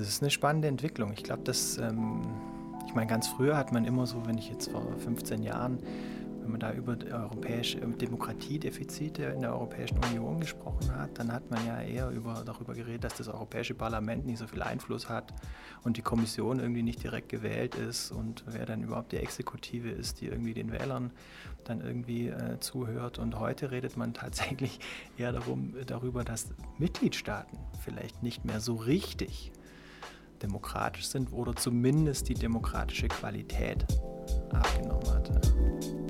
Es ist eine spannende Entwicklung. Ich glaube, dass, ähm, ich meine, ganz früher hat man immer so, wenn ich jetzt vor 15 Jahren, wenn man da über europäische Demokratiedefizite in der Europäischen Union gesprochen hat, dann hat man ja eher über, darüber geredet, dass das Europäische Parlament nicht so viel Einfluss hat und die Kommission irgendwie nicht direkt gewählt ist und wer dann überhaupt die Exekutive ist, die irgendwie den Wählern dann irgendwie äh, zuhört. Und heute redet man tatsächlich eher darum, darüber, dass Mitgliedstaaten vielleicht nicht mehr so richtig demokratisch sind oder zumindest die demokratische Qualität abgenommen hat.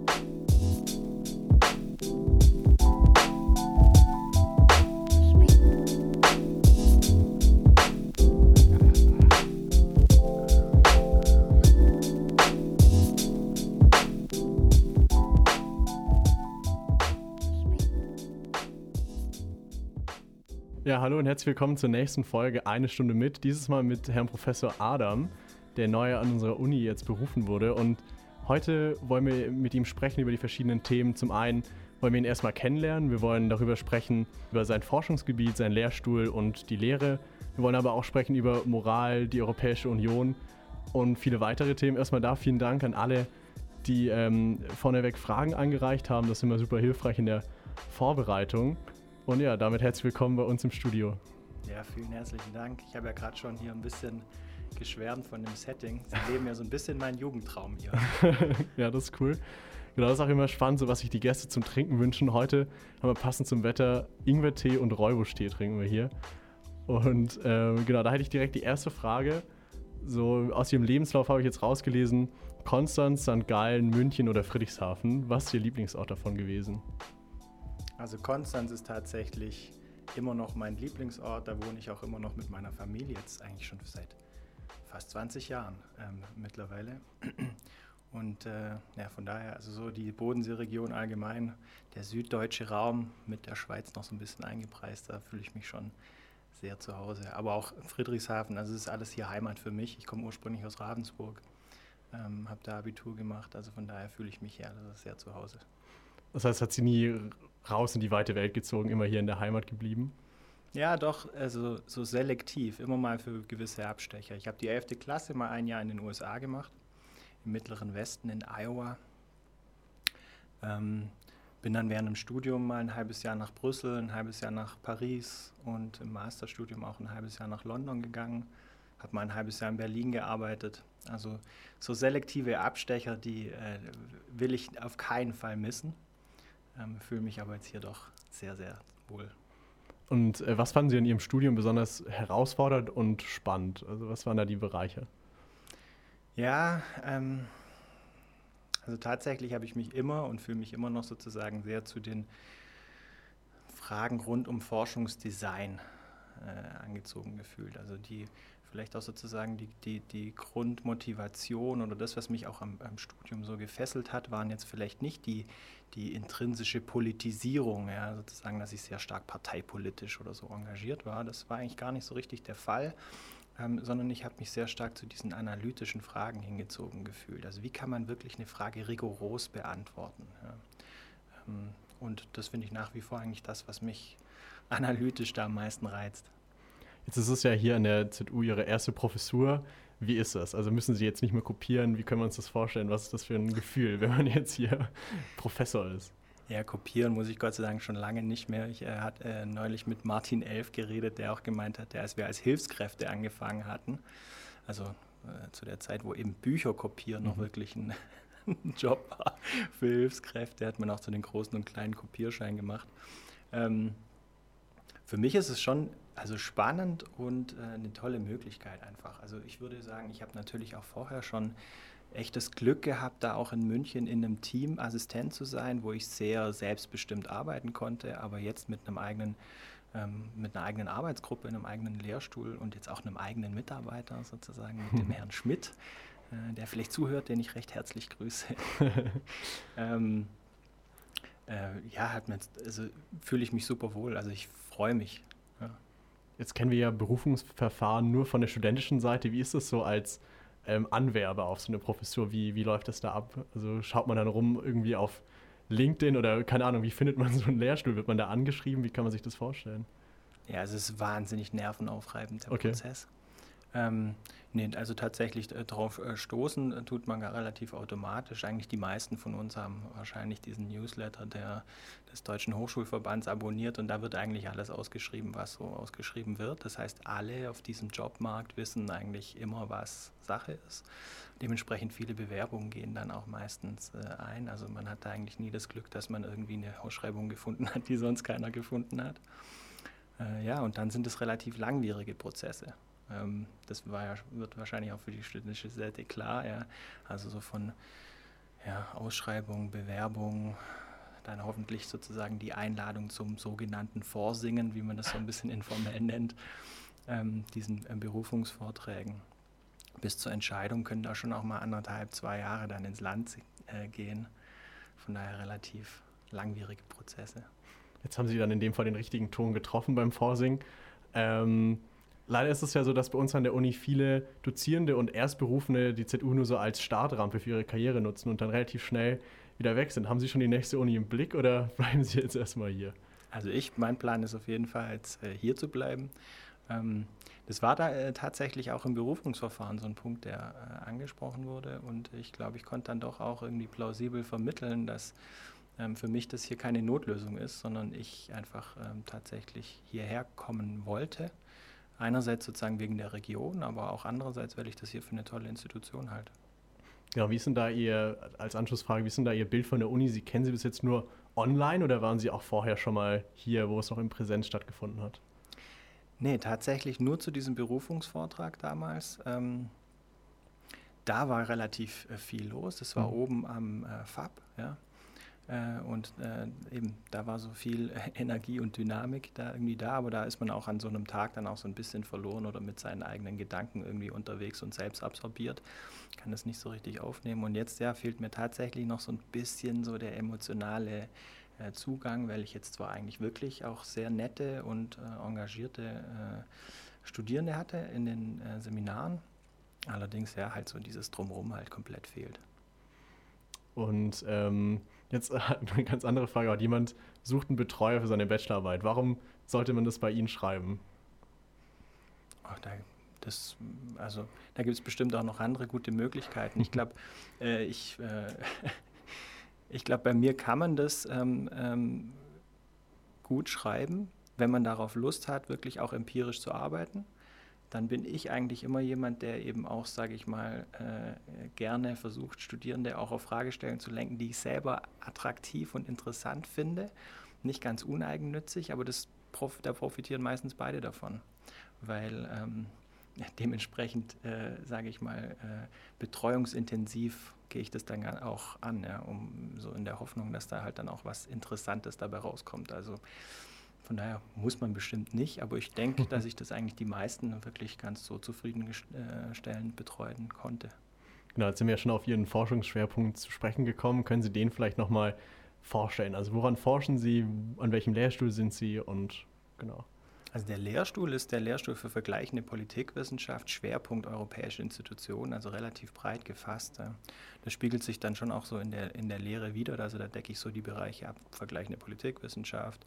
Ja, hallo und herzlich willkommen zur nächsten Folge Eine Stunde mit. Dieses Mal mit Herrn Professor Adam, der neu an unserer Uni jetzt berufen wurde. Und heute wollen wir mit ihm sprechen über die verschiedenen Themen. Zum einen wollen wir ihn erstmal kennenlernen. Wir wollen darüber sprechen, über sein Forschungsgebiet, seinen Lehrstuhl und die Lehre. Wir wollen aber auch sprechen über Moral, die Europäische Union und viele weitere Themen. Erstmal da vielen Dank an alle, die ähm, vorneweg Fragen eingereicht haben. Das ist immer super hilfreich in der Vorbereitung. Und ja, damit herzlich willkommen bei uns im Studio. Ja, vielen herzlichen Dank. Ich habe ja gerade schon hier ein bisschen geschwärmt von dem Setting. Sie leben ja so ein bisschen meinen Jugendtraum hier. ja, das ist cool. Genau, das ist auch immer spannend, so was sich die Gäste zum Trinken wünschen. Heute haben wir passend zum Wetter Ingwertee und Räubusch-Tee trinken wir hier. Und äh, genau, da hätte ich direkt die erste Frage. So aus Ihrem Lebenslauf habe ich jetzt rausgelesen: Konstanz, St. Gallen, München oder Friedrichshafen. Was ist Ihr Lieblingsort davon gewesen? Also Konstanz ist tatsächlich immer noch mein Lieblingsort. Da wohne ich auch immer noch mit meiner Familie, jetzt eigentlich schon seit fast 20 Jahren ähm, mittlerweile. Und äh, ja, von daher, also so die Bodenseeregion allgemein, der süddeutsche Raum mit der Schweiz noch so ein bisschen eingepreist, da fühle ich mich schon sehr zu Hause. Aber auch Friedrichshafen, also es ist alles hier Heimat für mich. Ich komme ursprünglich aus Ravensburg, ähm, habe da Abitur gemacht, also von daher fühle ich mich hier sehr zu Hause. Das heißt, hat sie nie raus in die weite Welt gezogen, immer hier in der Heimat geblieben? Ja, doch, also so selektiv, immer mal für gewisse Abstecher. Ich habe die 11. Klasse mal ein Jahr in den USA gemacht, im mittleren Westen in Iowa. Ähm, bin dann während dem Studium mal ein halbes Jahr nach Brüssel, ein halbes Jahr nach Paris und im Masterstudium auch ein halbes Jahr nach London gegangen. Habe mal ein halbes Jahr in Berlin gearbeitet. Also so selektive Abstecher, die äh, will ich auf keinen Fall missen. Ähm, fühle mich aber jetzt hier doch sehr, sehr wohl. Und äh, was fanden Sie in Ihrem Studium besonders herausfordernd und spannend? Also was waren da die Bereiche? Ja, ähm, also tatsächlich habe ich mich immer und fühle mich immer noch sozusagen sehr zu den Fragen rund um Forschungsdesign äh, angezogen gefühlt. Also die vielleicht auch sozusagen die, die, die Grundmotivation oder das, was mich auch am, am, Studium so gefesselt hat, waren jetzt vielleicht nicht die, die intrinsische Politisierung, ja, sozusagen, dass ich sehr stark parteipolitisch oder so engagiert war. Das war eigentlich gar nicht so richtig der Fall, ähm, sondern ich habe mich sehr stark zu diesen analytischen Fragen hingezogen gefühlt. Also wie kann man wirklich eine Frage rigoros beantworten? Ja. Ähm, und das finde ich nach wie vor eigentlich das, was mich analytisch da am meisten reizt. Jetzt ist es ja hier an der ZU Ihre erste Professur. Wie ist das? Also müssen Sie jetzt nicht mehr kopieren? Wie können wir uns das vorstellen? Was ist das für ein Gefühl, wenn man jetzt hier Professor ist? Ja, kopieren muss ich Gott sei Dank schon lange nicht mehr. Ich äh, hatte äh, neulich mit Martin Elf geredet, der auch gemeint hat, als wir als Hilfskräfte angefangen hatten, also äh, zu der Zeit, wo eben Bücher kopieren mhm. noch wirklich ein, ein, Job war für Hilfskräfte, hat man auch so den großen und kleinen Kopierschein gemacht. Ähm, für mich ist es schon also spannend und äh, eine tolle Möglichkeit einfach. Also ich würde sagen, ich habe natürlich auch vorher schon echtes Glück gehabt, da auch in München in einem Team Assistent zu sein, wo ich sehr selbstbestimmt arbeiten konnte, aber jetzt mit einem eigenen ähm, mit einer eigenen Arbeitsgruppe, einem eigenen Lehrstuhl und jetzt auch einem eigenen Mitarbeiter sozusagen, mit dem Herrn Schmidt, äh, der vielleicht zuhört, den ich recht herzlich grüße. ähm, äh, ja, hat mir also fühle ich mich super wohl. Also ich freue mich Jetzt kennen wir ja Berufungsverfahren nur von der studentischen Seite. Wie ist es so als ähm, Anwerber auf so eine Professur? Wie, wie läuft das da ab? Also schaut man dann rum irgendwie auf LinkedIn oder keine Ahnung, wie findet man so einen Lehrstuhl? Wird man da angeschrieben? Wie kann man sich das vorstellen? Ja, es ist wahnsinnig nervenaufreibend, der okay. Prozess. Ähm, nee, also tatsächlich äh, darauf äh, stoßen tut man relativ automatisch. Eigentlich die meisten von uns haben wahrscheinlich diesen Newsletter der, des Deutschen Hochschulverbands abonniert und da wird eigentlich alles ausgeschrieben, was so ausgeschrieben wird. Das heißt, alle auf diesem Jobmarkt wissen eigentlich immer, was Sache ist. Dementsprechend viele Bewerbungen gehen dann auch meistens äh, ein. Also man hat da eigentlich nie das Glück, dass man irgendwie eine Ausschreibung gefunden hat, die sonst keiner gefunden hat. Äh, ja, und dann sind es relativ langwierige Prozesse. Ähm, das ja, wird wahrscheinlich auch für die studentische Seite klar. Ja. Also so von ja, Ausschreibung, Bewerbung, dann hoffentlich sozusagen die Einladung zum sogenannten Vorsingen, wie man das so ein bisschen informell nennt, ähm, diesen äh, Berufungsvorträgen. Bis zur Entscheidung können da schon auch mal anderthalb, zwei Jahre dann ins Land äh, gehen. Von daher relativ langwierige Prozesse. Jetzt haben Sie dann in dem Fall den richtigen Ton getroffen beim Vorsingen. Ähm, leider ist es ja so, dass bei uns an der Uni viele Dozierende und Erstberufene die ZU nur so als Startrampe für ihre Karriere nutzen und dann relativ schnell wieder weg sind. Haben Sie schon die nächste Uni im Blick oder bleiben Sie jetzt erstmal hier? Also ich, mein Plan ist auf jeden Fall, jetzt äh, hier zu bleiben. Ähm, das war da äh, tatsächlich auch im Berufungsverfahren so ein Punkt, der äh, angesprochen wurde. Und ich glaube, ich konnte dann doch auch irgendwie plausibel vermitteln, dass ähm, für mich das hier keine Notlösung ist, sondern ich einfach ähm, tatsächlich hierher kommen wollte. Einerseits sozusagen wegen der Region, aber auch andererseits, weil ich das hier für eine tolle Institution halte. Ja, wie ist denn da Ihr, als Anschlussfrage, wie ist denn da Ihr Bild von der Uni? Sie kennen Sie bis jetzt nur online oder waren Sie auch vorher schon mal hier, wo es noch in Präsenz stattgefunden hat? Nee, tatsächlich nur zu diesem Berufungsvortrag damals. Ähm, da war relativ äh, viel los. Das war mhm. oben am äh, FAB, ja. Äh, und äh, eben, da war so viel Energie und Dynamik da irgendwie da, aber da ist man auch an so einem Tag dann auch so ein bisschen verloren oder mit seinen eigenen Gedanken irgendwie unterwegs und selbst absorbiert. Kann das nicht so richtig aufnehmen. Und jetzt ja, fehlt mir tatsächlich noch so ein bisschen so der emotionale äh, Zugang, weil ich jetzt zwar eigentlich wirklich auch sehr nette und engagierte Studierende hatte in den Seminaren, allerdings ja halt so dieses Drumherum halt komplett fehlt. Und ähm Jetzt äh, eine ganz andere Frage. Hat jemand sucht einen Betreuer für seine Bachelorarbeit. Warum sollte man das bei Ihnen schreiben? Ach, da, das, also, da gibt es bestimmt auch noch andere gute Möglichkeiten. Ich glaube, äh, ich, äh, ich glaube, bei mir kann man das ähm, ähm, gut schreiben, wenn man darauf Lust hat, wirklich auch empirisch zu arbeiten dann bin ich eigentlich immer jemand, der eben auch, sage ich mal, äh, gerne versucht, Studierende auch auf Fragestellen zu lenken, die ich selber attraktiv und interessant finde. Nicht ganz uneigennützig, aber das, da profitieren meistens beide davon, weil ähm, dementsprechend, äh, sage ich mal, äh, betreuungsintensiv gehe ich das dann auch an, ja, um so in der Hoffnung, dass da halt dann auch was Interessantes dabei rauskommt. Also von daher muss man bestimmt nicht, aber ich denke, dass ich das eigentlich die meisten wirklich ganz so zufriedenstellend betreuen konnte. Genau, jetzt sind wir ja schon auf Ihren Forschungsschwerpunkt zu sprechen gekommen. Können Sie den vielleicht nochmal vorstellen? Also woran forschen Sie, an welchem Lehrstuhl sind Sie und genau. Also der Lehrstuhl ist der Lehrstuhl für vergleichende Politikwissenschaft, Schwerpunkt europäische Institutionen, also relativ breit gefasst. Das spiegelt sich dann schon auch so in der, in der Lehre wieder. Also da decke ich so die Bereiche ab, vergleichende Politikwissenschaft,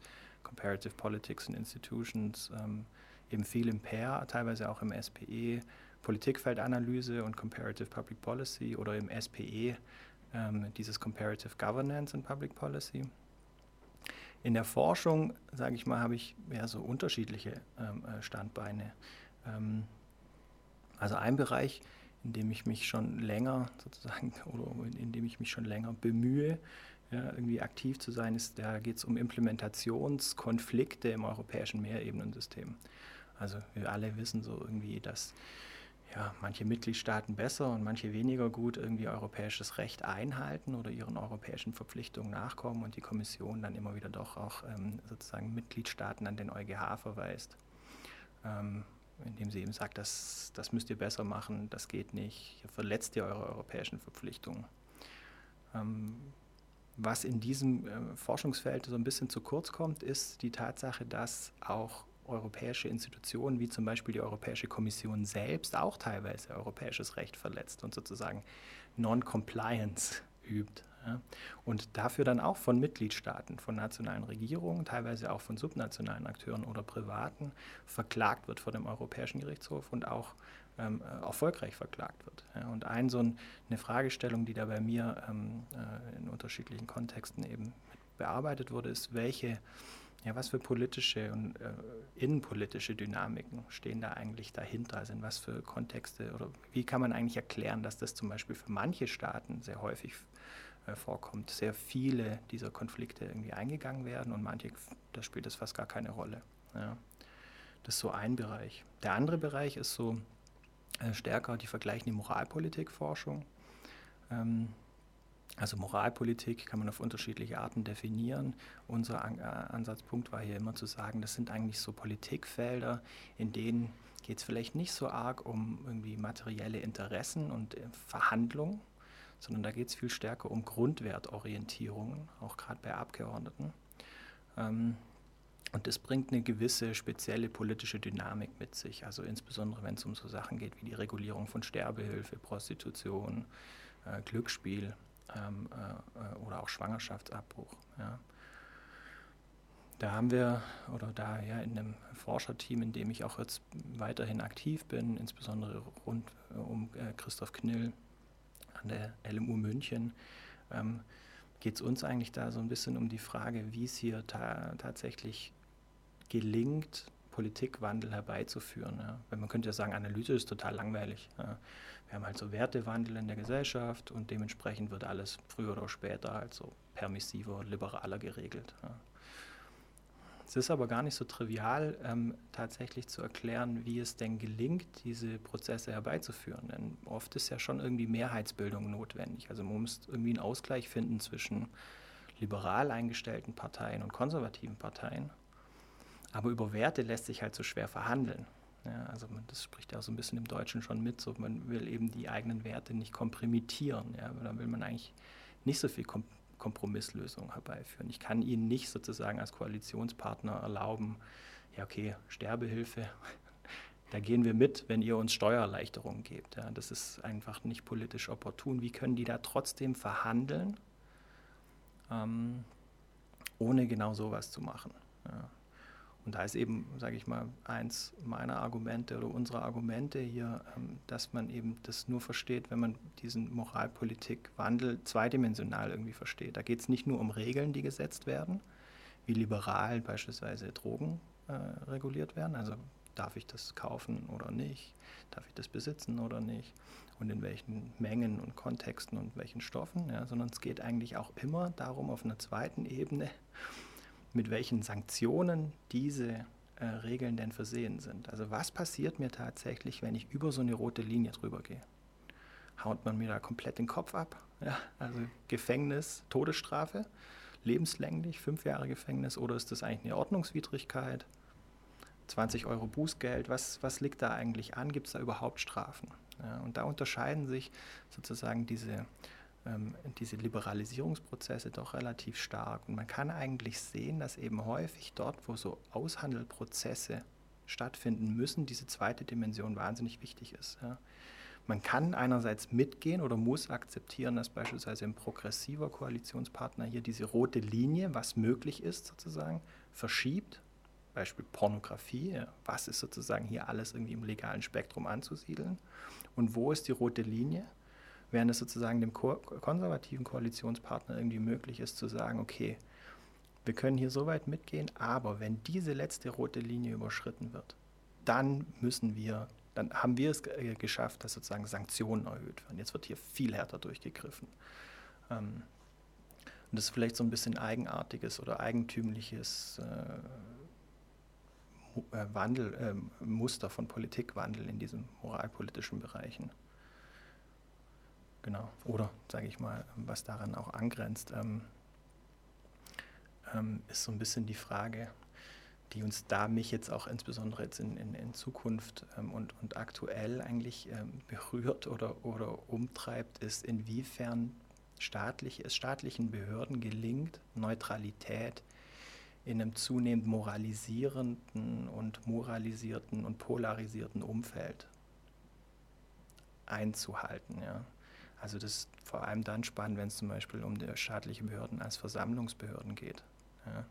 Comparative Politics and Institutions, ähm, eben viel im PAIR, teilweise auch im SPE, Politikfeldanalyse und Comparative Public Policy oder im SPE, ähm, dieses Comparative Governance and Public Policy. In der Forschung, sage ich mal, habe ich ja so unterschiedliche ähm, äh, Standbeine. Ähm, also ein Bereich, in dem ich mich schon länger sozusagen oder in dem ich mich schon länger bemühe, ja, irgendwie aktiv zu sein, ist, da geht es um Implementationskonflikte im europäischen Mehrebenensystem. Also wir alle wissen so irgendwie, dass ja, manche Mitgliedstaaten besser und manche weniger gut irgendwie europäisches Recht einhalten oder ihren europäischen Verpflichtungen nachkommen und die Kommission dann immer wieder doch auch ähm, sozusagen Mitgliedstaaten an den EuGH verweist, ähm, indem sie eben sagt, das, das müsst ihr besser machen, das geht nicht, ihr verletzt ihr eure europäischen Verpflichtungen. Ähm, was in diesem äh, Forschungsfeld so ein bisschen zu kurz kommt, ist die Tatsache, dass auch europäische Institutionen wie zum Beispiel die Europäische Kommission selbst auch teilweise europäisches Recht verletzt und sozusagen Non-Compliance übt. Ja. Und dafür dann auch von Mitgliedstaaten, von nationalen Regierungen, teilweise auch von subnationalen Akteuren oder Privaten verklagt wird vor dem Europäischen Gerichtshof und auch ähm, äh, erfolgreich verklagt wird. Ja. Und ein, so ein, eine Fragestellung, die da bei mir ähm, äh, in unterschiedlichen Kontexten eben bearbeitet wurde, ist, welche ja, was für politische und äh, innenpolitische Dynamiken stehen da eigentlich dahinter? Also in was für Kontexte oder wie kann man eigentlich erklären, dass das zum Beispiel für manche Staaten sehr häufig äh, vorkommt, sehr viele dieser Konflikte irgendwie eingegangen werden und manche, da spielt das fast gar keine Rolle. Ja. Das ist so ein Bereich. Der andere Bereich ist so stärker die vergleichende Moralpolitikforschung. Ähm, also Moralpolitik kann man auf unterschiedliche Arten definieren. Unser äh, Ansatzpunkt war hier immer zu sagen, das sind eigentlich so Politikfelder, in denen geht es vielleicht nicht so arg um irgendwie materielle Interessen und äh, Verhandlungen, sondern da geht es viel stärker um Grundwertorientierungen, auch gerade bei Abgeordneten. Ähm, und das bringt eine gewisse spezielle politische Dynamik mit sich, also insbesondere wenn es um so Sachen geht wie die Regulierung von Sterbehilfe, Prostitution, äh, Glücksspiel ähm, äh, oder auch Schwangerschaftsabbruch. Ja. Da haben wir, oder da ja in einem Forscherteam, in dem ich auch jetzt weiterhin aktiv bin, insbesondere rund äh, um äh, Christoph Knill an der LMU München, ähm, geht es uns eigentlich da so ein bisschen um die Frage, wie es hier ta tatsächlich gelingt, Politikwandel herbeizuführen. Ja. Weil man könnte ja sagen, Analyse ist total langweilig. Ja. Wir haben halt so Wertewandel in der Gesellschaft und dementsprechend wird alles früher oder später halt so permissiver, liberaler geregelt. Ja. Es ist aber gar nicht so trivial, ähm, tatsächlich zu erklären, wie es denn gelingt, diese Prozesse herbeizuführen. Denn oft ist ja schon irgendwie Mehrheitsbildung notwendig. Also man muss irgendwie einen Ausgleich finden zwischen liberal eingestellten Parteien und konservativen Parteien. Aber über Werte lässt sich halt so schwer verhandeln. Ja, also man, das spricht ja auch so ein bisschen im Deutschen schon mit, so man will eben die eigenen Werte nicht kompromittieren. Ja, da will man eigentlich nicht so viel Kom Kompromisslösungen herbeiführen. Ich kann Ihnen nicht sozusagen als Koalitionspartner erlauben, ja okay, Sterbehilfe, da gehen wir mit, wenn ihr uns Steuererleichterungen gebt. Ja, das ist einfach nicht politisch opportun. Wie können die da trotzdem verhandeln, ähm, ohne genau sowas zu machen? Ja. Und da ist eben, sage ich mal, eins meiner Argumente oder unserer Argumente hier, ähm, dass man eben das nur versteht, wenn man diesen Moralpolitikwandel zweidimensional irgendwie versteht. Da geht es nicht nur um Regeln, die gesetzt werden, wie liberal beispielsweise Drogen äh, reguliert werden. Also darf ich das kaufen oder nicht, darf ich das besitzen oder nicht und in welchen Mengen und Kontexten und welchen Stoffen, ja, sondern es geht eigentlich auch immer darum, auf einer zweiten Ebene mit welchen Sanktionen diese äh, Regeln denn versehen sind. Also was passiert mir tatsächlich, wenn ich über so eine rote Linie drüber gehe? Haut man mir da komplett den Kopf ab? Ja, also Gefängnis, Todesstrafe, lebenslänglich, fünf Jahre Gefängnis oder ist das eigentlich eine Ordnungswidrigkeit? 20 Euro Bußgeld, was, was liegt da eigentlich an? Gibt es da überhaupt Strafen? Ja, und da unterscheiden sich sozusagen diese ähm, diese Liberalisierungsprozesse doch relativ stark. Und man kann eigentlich sehen, dass eben häufig dort, wo so Aushandelprozesse stattfinden müssen, diese zweite Dimension wahnsinnig wichtig ist. Ja. Man kann einerseits mitgehen oder muss akzeptieren, dass beispielsweise ein progressiver Koalitionspartner hier diese rote Linie, was möglich ist sozusagen, verschiebt. Beispiel Pornografie, was ist sozusagen hier alles irgendwie im legalen Spektrum anzusiedeln und wo ist die rote Linie? Während es sozusagen dem ko konservativen Koalitionspartner irgendwie möglich ist zu sagen, okay, wir können hier so weit mitgehen, aber wenn diese letzte rote Linie überschritten wird, dann müssen wir, dann haben wir es geschafft, dass sozusagen Sanktionen erhöht werden. Jetzt wird hier viel härter durchgegriffen. Ähm, und das ist vielleicht so ein bisschen eigenartiges oder eigentümliches äh, äh Wandel, äh, Muster von Politikwandel in diesen moralpolitischen Bereichen. Genau. Oder, sage ich mal, was daran auch angrenzt, ähm, ähm, ist so ein bisschen die Frage, die uns da mich jetzt auch insbesondere jetzt in, in, in Zukunft ähm, und, und aktuell eigentlich ähm, berührt oder, oder umtreibt, ist, inwiefern staatlich, es staatlichen Behörden gelingt, Neutralität in einem zunehmend moralisierenden und moralisierten und polarisierten Umfeld einzuhalten. Ja. Also das ist vor allem dann spannend, wenn es zum Beispiel um die staatliche Behörden als Versammlungsbehörden geht. Ja.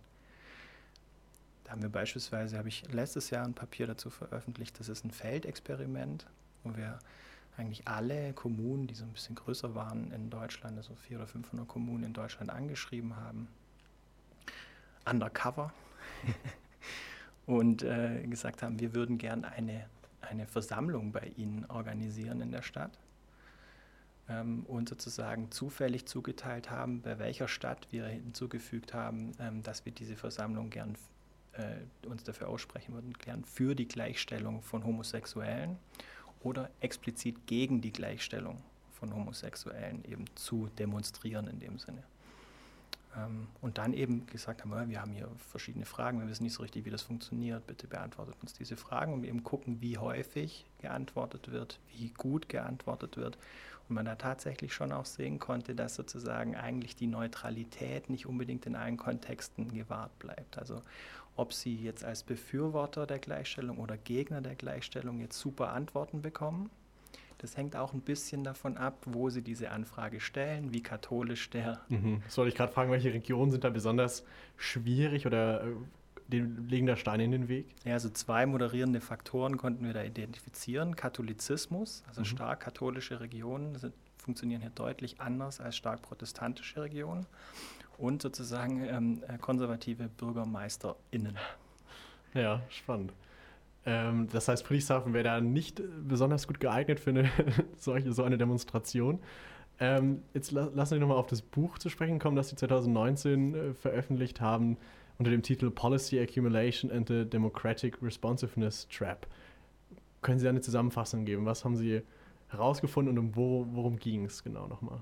Da haben wir beispielsweise, habe ich letztes Jahr ein Papier dazu veröffentlicht, das ist ein Feldexperiment, wo wir eigentlich alle Kommunen, die so ein bisschen größer waren in Deutschland, also 400 oder 500 Kommunen in Deutschland angeschrieben haben, undercover, und äh, gesagt haben, wir würden gern eine, eine Versammlung bei Ihnen organisieren in der Stadt ähm, und sozusagen zufällig zugeteilt haben, bei welcher Stadt wir hinzugefügt haben, ähm, dass wir diese Versammlung gern äh, uns dafür aussprechen würden, gern für die Gleichstellung von Homosexuellen oder explizit gegen die Gleichstellung von Homosexuellen eben zu demonstrieren in dem Sinne. Ähm, und dann eben gesagt haben, wir haben hier verschiedene Fragen, wir wissen nicht so richtig, wie das funktioniert, bitte beantwortet uns diese Fragen und eben gucken, wie häufig geantwortet wird, wie gut geantwortet wird. Und man da tatsächlich schon auch sehen konnte, dass sozusagen eigentlich die Neutralität nicht unbedingt in allen Kontexten gewahrt bleibt. Also ob sie jetzt als Befürworter der Gleichstellung oder Gegner der Gleichstellung jetzt super Antworten bekommen. Das hängt auch ein bisschen davon ab, wo sie diese Anfrage stellen, wie katholisch der. Mhm. Das wollte ich gerade fragen, welche Regionen sind da besonders schwierig oder äh, legen da Steine in den Weg? Ja, also zwei moderierende Faktoren konnten wir da identifizieren. Katholizismus, also mhm. stark katholische Regionen sind, funktionieren hier deutlich anders als stark protestantische Regionen und sozusagen ähm, äh, konservative BürgermeisterInnen. Ja, spannend. Ähm, das heißt, Friedrichshafen wäre da nicht besonders gut geeignet für eine solche, so eine Demonstration. Ähm, jetzt la lassen wir nochmal auf das Buch zu sprechen kommen, das Sie 2019 äh, veröffentlicht haben, unter dem Titel Policy Accumulation and the Democratic Responsiveness Trap. Können Sie da eine Zusammenfassung geben? Was haben Sie herausgefunden und um wo, worum ging es genau nochmal?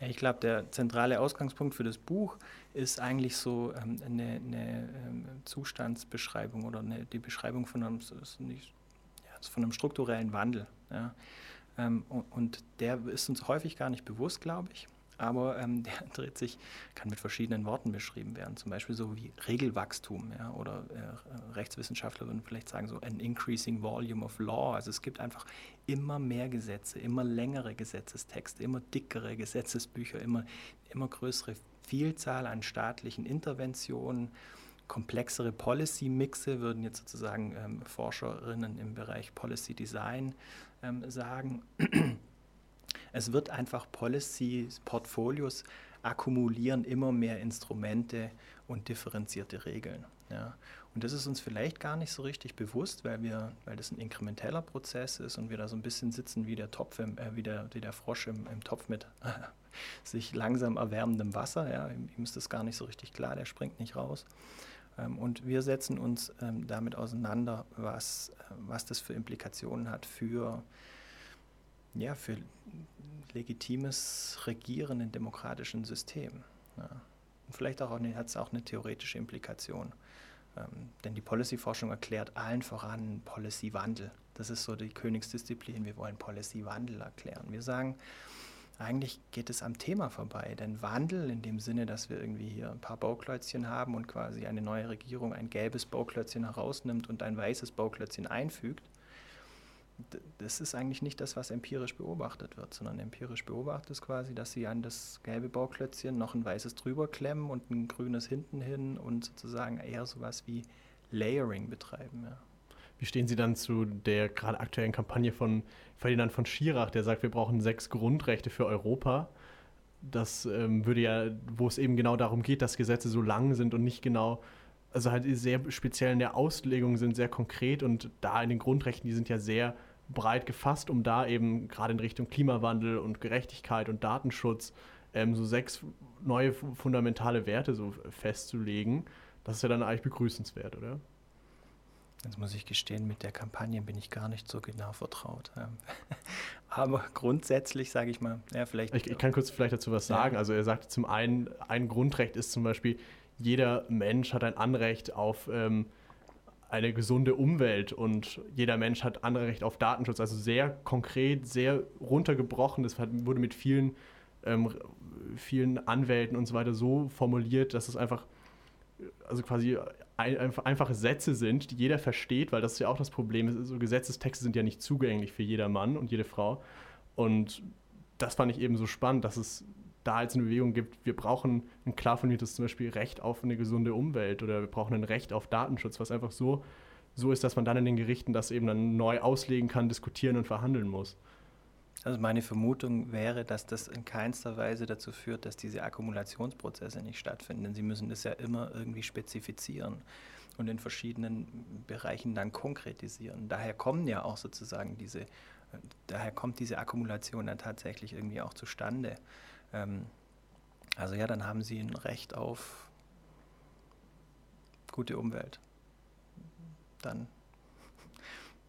Ja, ich glaube, der zentrale Ausgangspunkt für das Buch ist eigentlich so ähm, eine, eine ähm, Zustandsbeschreibung oder eine, die Beschreibung von einem, nicht, ja, von einem strukturellen Wandel. Ja. Ähm, und, und der ist uns häufig gar nicht bewusst, glaube ich aber ähm, der dreht sich, kann mit verschiedenen Worten beschrieben werden, zum Beispiel so wie Regelwachstum ja, oder äh, Rechtswissenschaftler würden vielleicht sagen so an increasing volume of law. Also es gibt einfach immer mehr Gesetze, immer längere Gesetzestexte, immer dickere Gesetzesbücher, immer, immer größere Vielzahl an staatlichen Interventionen. Komplexere Policy-Mixe würden jetzt sozusagen ähm, Forscherinnen im Bereich Policy Design ähm, sagen. Es wird einfach Policies, Portfolios akkumulieren immer mehr Instrumente und differenzierte Regeln. Ja. Und das ist uns vielleicht gar nicht so richtig bewusst, weil, wir, weil das ein inkrementeller Prozess ist und wir da so ein bisschen sitzen wie der, Topf im, äh, wie der, wie der Frosch im, im Topf mit äh, sich langsam erwärmendem Wasser. Ja. Ihm ist das gar nicht so richtig klar, der springt nicht raus. Ähm, und wir setzen uns ähm, damit auseinander, was, äh, was das für Implikationen hat für ja, für legitimes Regieren in demokratischen Systemen. Ja. Und vielleicht auch hat es auch eine theoretische Implikation. Ähm, denn die Policy-Forschung erklärt allen voran Policy-Wandel. Das ist so die Königsdisziplin. Wir wollen Policy-Wandel erklären. Wir sagen, eigentlich geht es am Thema vorbei. Denn Wandel in dem Sinne, dass wir irgendwie hier ein paar Bauklötzchen haben und quasi eine neue Regierung ein gelbes Bauklötzchen herausnimmt und ein weißes Bauklötzchen einfügt, das ist eigentlich nicht das, was empirisch beobachtet wird, sondern empirisch beobachtet ist quasi, dass sie an das gelbe Bauklötzchen noch ein weißes drüber klemmen und ein grünes hinten hin und sozusagen eher sowas wie Layering betreiben. Ja. Wie stehen Sie dann zu der gerade aktuellen Kampagne von Ferdinand von Schirach, der sagt, wir brauchen sechs Grundrechte für Europa? Das ähm, würde ja, wo es eben genau darum geht, dass Gesetze so lang sind und nicht genau also halt sehr speziell in der Auslegung sind, sehr konkret und da in den Grundrechten, die sind ja sehr breit gefasst, um da eben gerade in Richtung Klimawandel und Gerechtigkeit und Datenschutz ähm, so sechs neue fundamentale Werte so festzulegen. Das ist ja dann eigentlich begrüßenswert, oder? Jetzt muss ich gestehen, mit der Kampagne bin ich gar nicht so genau vertraut. Ähm, aber grundsätzlich sage ich mal, ja, vielleicht. Ich, ich, kann kurz vielleicht dazu was sagen. Ja. Also er sagt zum einen, ein Grundrecht ist zum Beispiel, jeder Mensch hat ein Anrecht auf ähm, eine gesunde Umwelt und jeder Mensch hat Anrecht auf Datenschutz. Also sehr konkret, sehr runtergebrochen. Das wurde mit vielen, ähm, vielen Anwälten und so weiter so formuliert, dass es einfach, also quasi ein, einfache Sätze sind, die jeder versteht, weil das ist ja auch das Problem. So Gesetzestexte sind ja nicht zugänglich für jedermann und jede Frau. Und das fand ich eben so spannend, dass es da jetzt eine Bewegung gibt, wir brauchen ein klar formuliertes zum Beispiel Recht auf eine gesunde Umwelt oder wir brauchen ein Recht auf Datenschutz, was einfach so, so ist, dass man dann in den Gerichten das eben dann neu auslegen kann, diskutieren und verhandeln muss. Also meine Vermutung wäre, dass das in keinster Weise dazu führt, dass diese Akkumulationsprozesse nicht stattfinden. Denn sie müssen das ja immer irgendwie spezifizieren und in verschiedenen Bereichen dann konkretisieren. Daher kommen ja auch sozusagen diese, daher kommt diese Akkumulation dann tatsächlich irgendwie auch zustande. Ähm, also ja, dann haben sie ein Recht auf gute Umwelt. Dann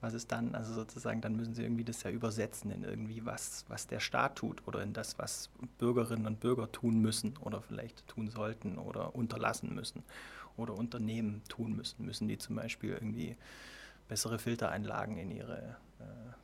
was ist dann? Also sozusagen, dann müssen sie irgendwie das ja übersetzen in irgendwie was, was der Staat tut oder in das, was Bürgerinnen und Bürger tun müssen oder vielleicht tun sollten oder unterlassen müssen oder Unternehmen tun müssen. Müssen die zum Beispiel irgendwie bessere Filtereinlagen in ihre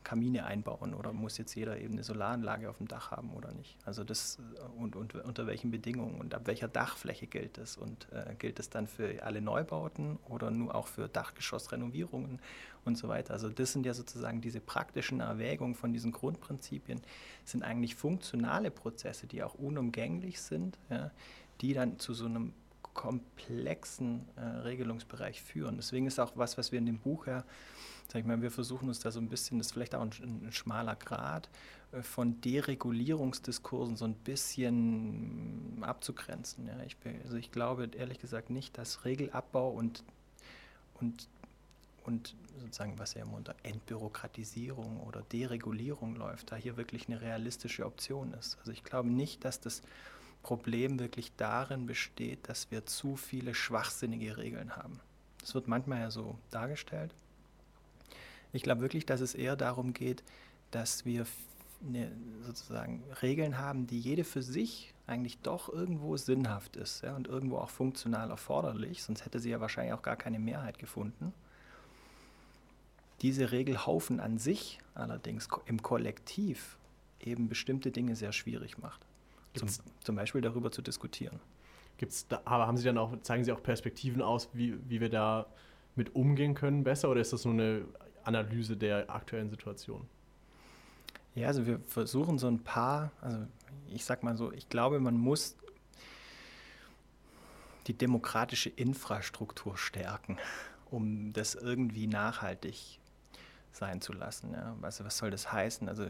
Kamine einbauen oder muss jetzt jeder eben eine Solaranlage auf dem Dach haben oder nicht? Also das äh, und, und unter welchen Bedingungen und ab welcher Dachfläche gilt das? Und äh, gilt es dann für alle Neubauten oder nur auch für Dachgeschossrenovierungen und so weiter? Also das sind ja sozusagen diese praktischen Erwägungen von diesen Grundprinzipien, sind eigentlich funktionale Prozesse, die auch unumgänglich sind, ja, die dann zu so einem komplexen äh, Regelungsbereich führen. Deswegen ist auch was, was wir in dem Buch ja, sag ich mal, wir versuchen uns da so ein bisschen, das ist vielleicht auch ein, ein schmaler Grad, äh, von Deregulierungsdiskursen so ein bisschen abzugrenzen. Ja. Ich, also ich glaube ehrlich gesagt nicht, dass Regelabbau und, und, und sozusagen, was ja immer unter Entbürokratisierung oder Deregulierung läuft, da hier wirklich eine realistische Option ist. Also ich glaube nicht, dass das Problem wirklich darin besteht, dass wir zu viele schwachsinnige Regeln haben. Das wird manchmal ja so dargestellt. Ich glaube wirklich, dass es eher darum geht, dass wir eine, sozusagen Regeln haben, die jede für sich eigentlich doch irgendwo sinnhaft ist ja, und irgendwo auch funktional erforderlich, sonst hätte sie ja wahrscheinlich auch gar keine Mehrheit gefunden. Diese Regelhaufen an sich allerdings im Kollektiv eben bestimmte Dinge sehr schwierig macht. Zum, zum, Beispiel darüber zu diskutieren. Gibt's da, aber haben Sie dann auch, zeigen Sie auch Perspektiven aus, wie, wie wir da mit umgehen können besser oder ist das nur eine Analyse der aktuellen Situation? Ja, also wir versuchen so ein paar, also ich sag mal so, ich glaube, man muss die demokratische Infrastruktur stärken, um das irgendwie nachhaltig sein zu lassen. Ja. Also was soll das heißen? Also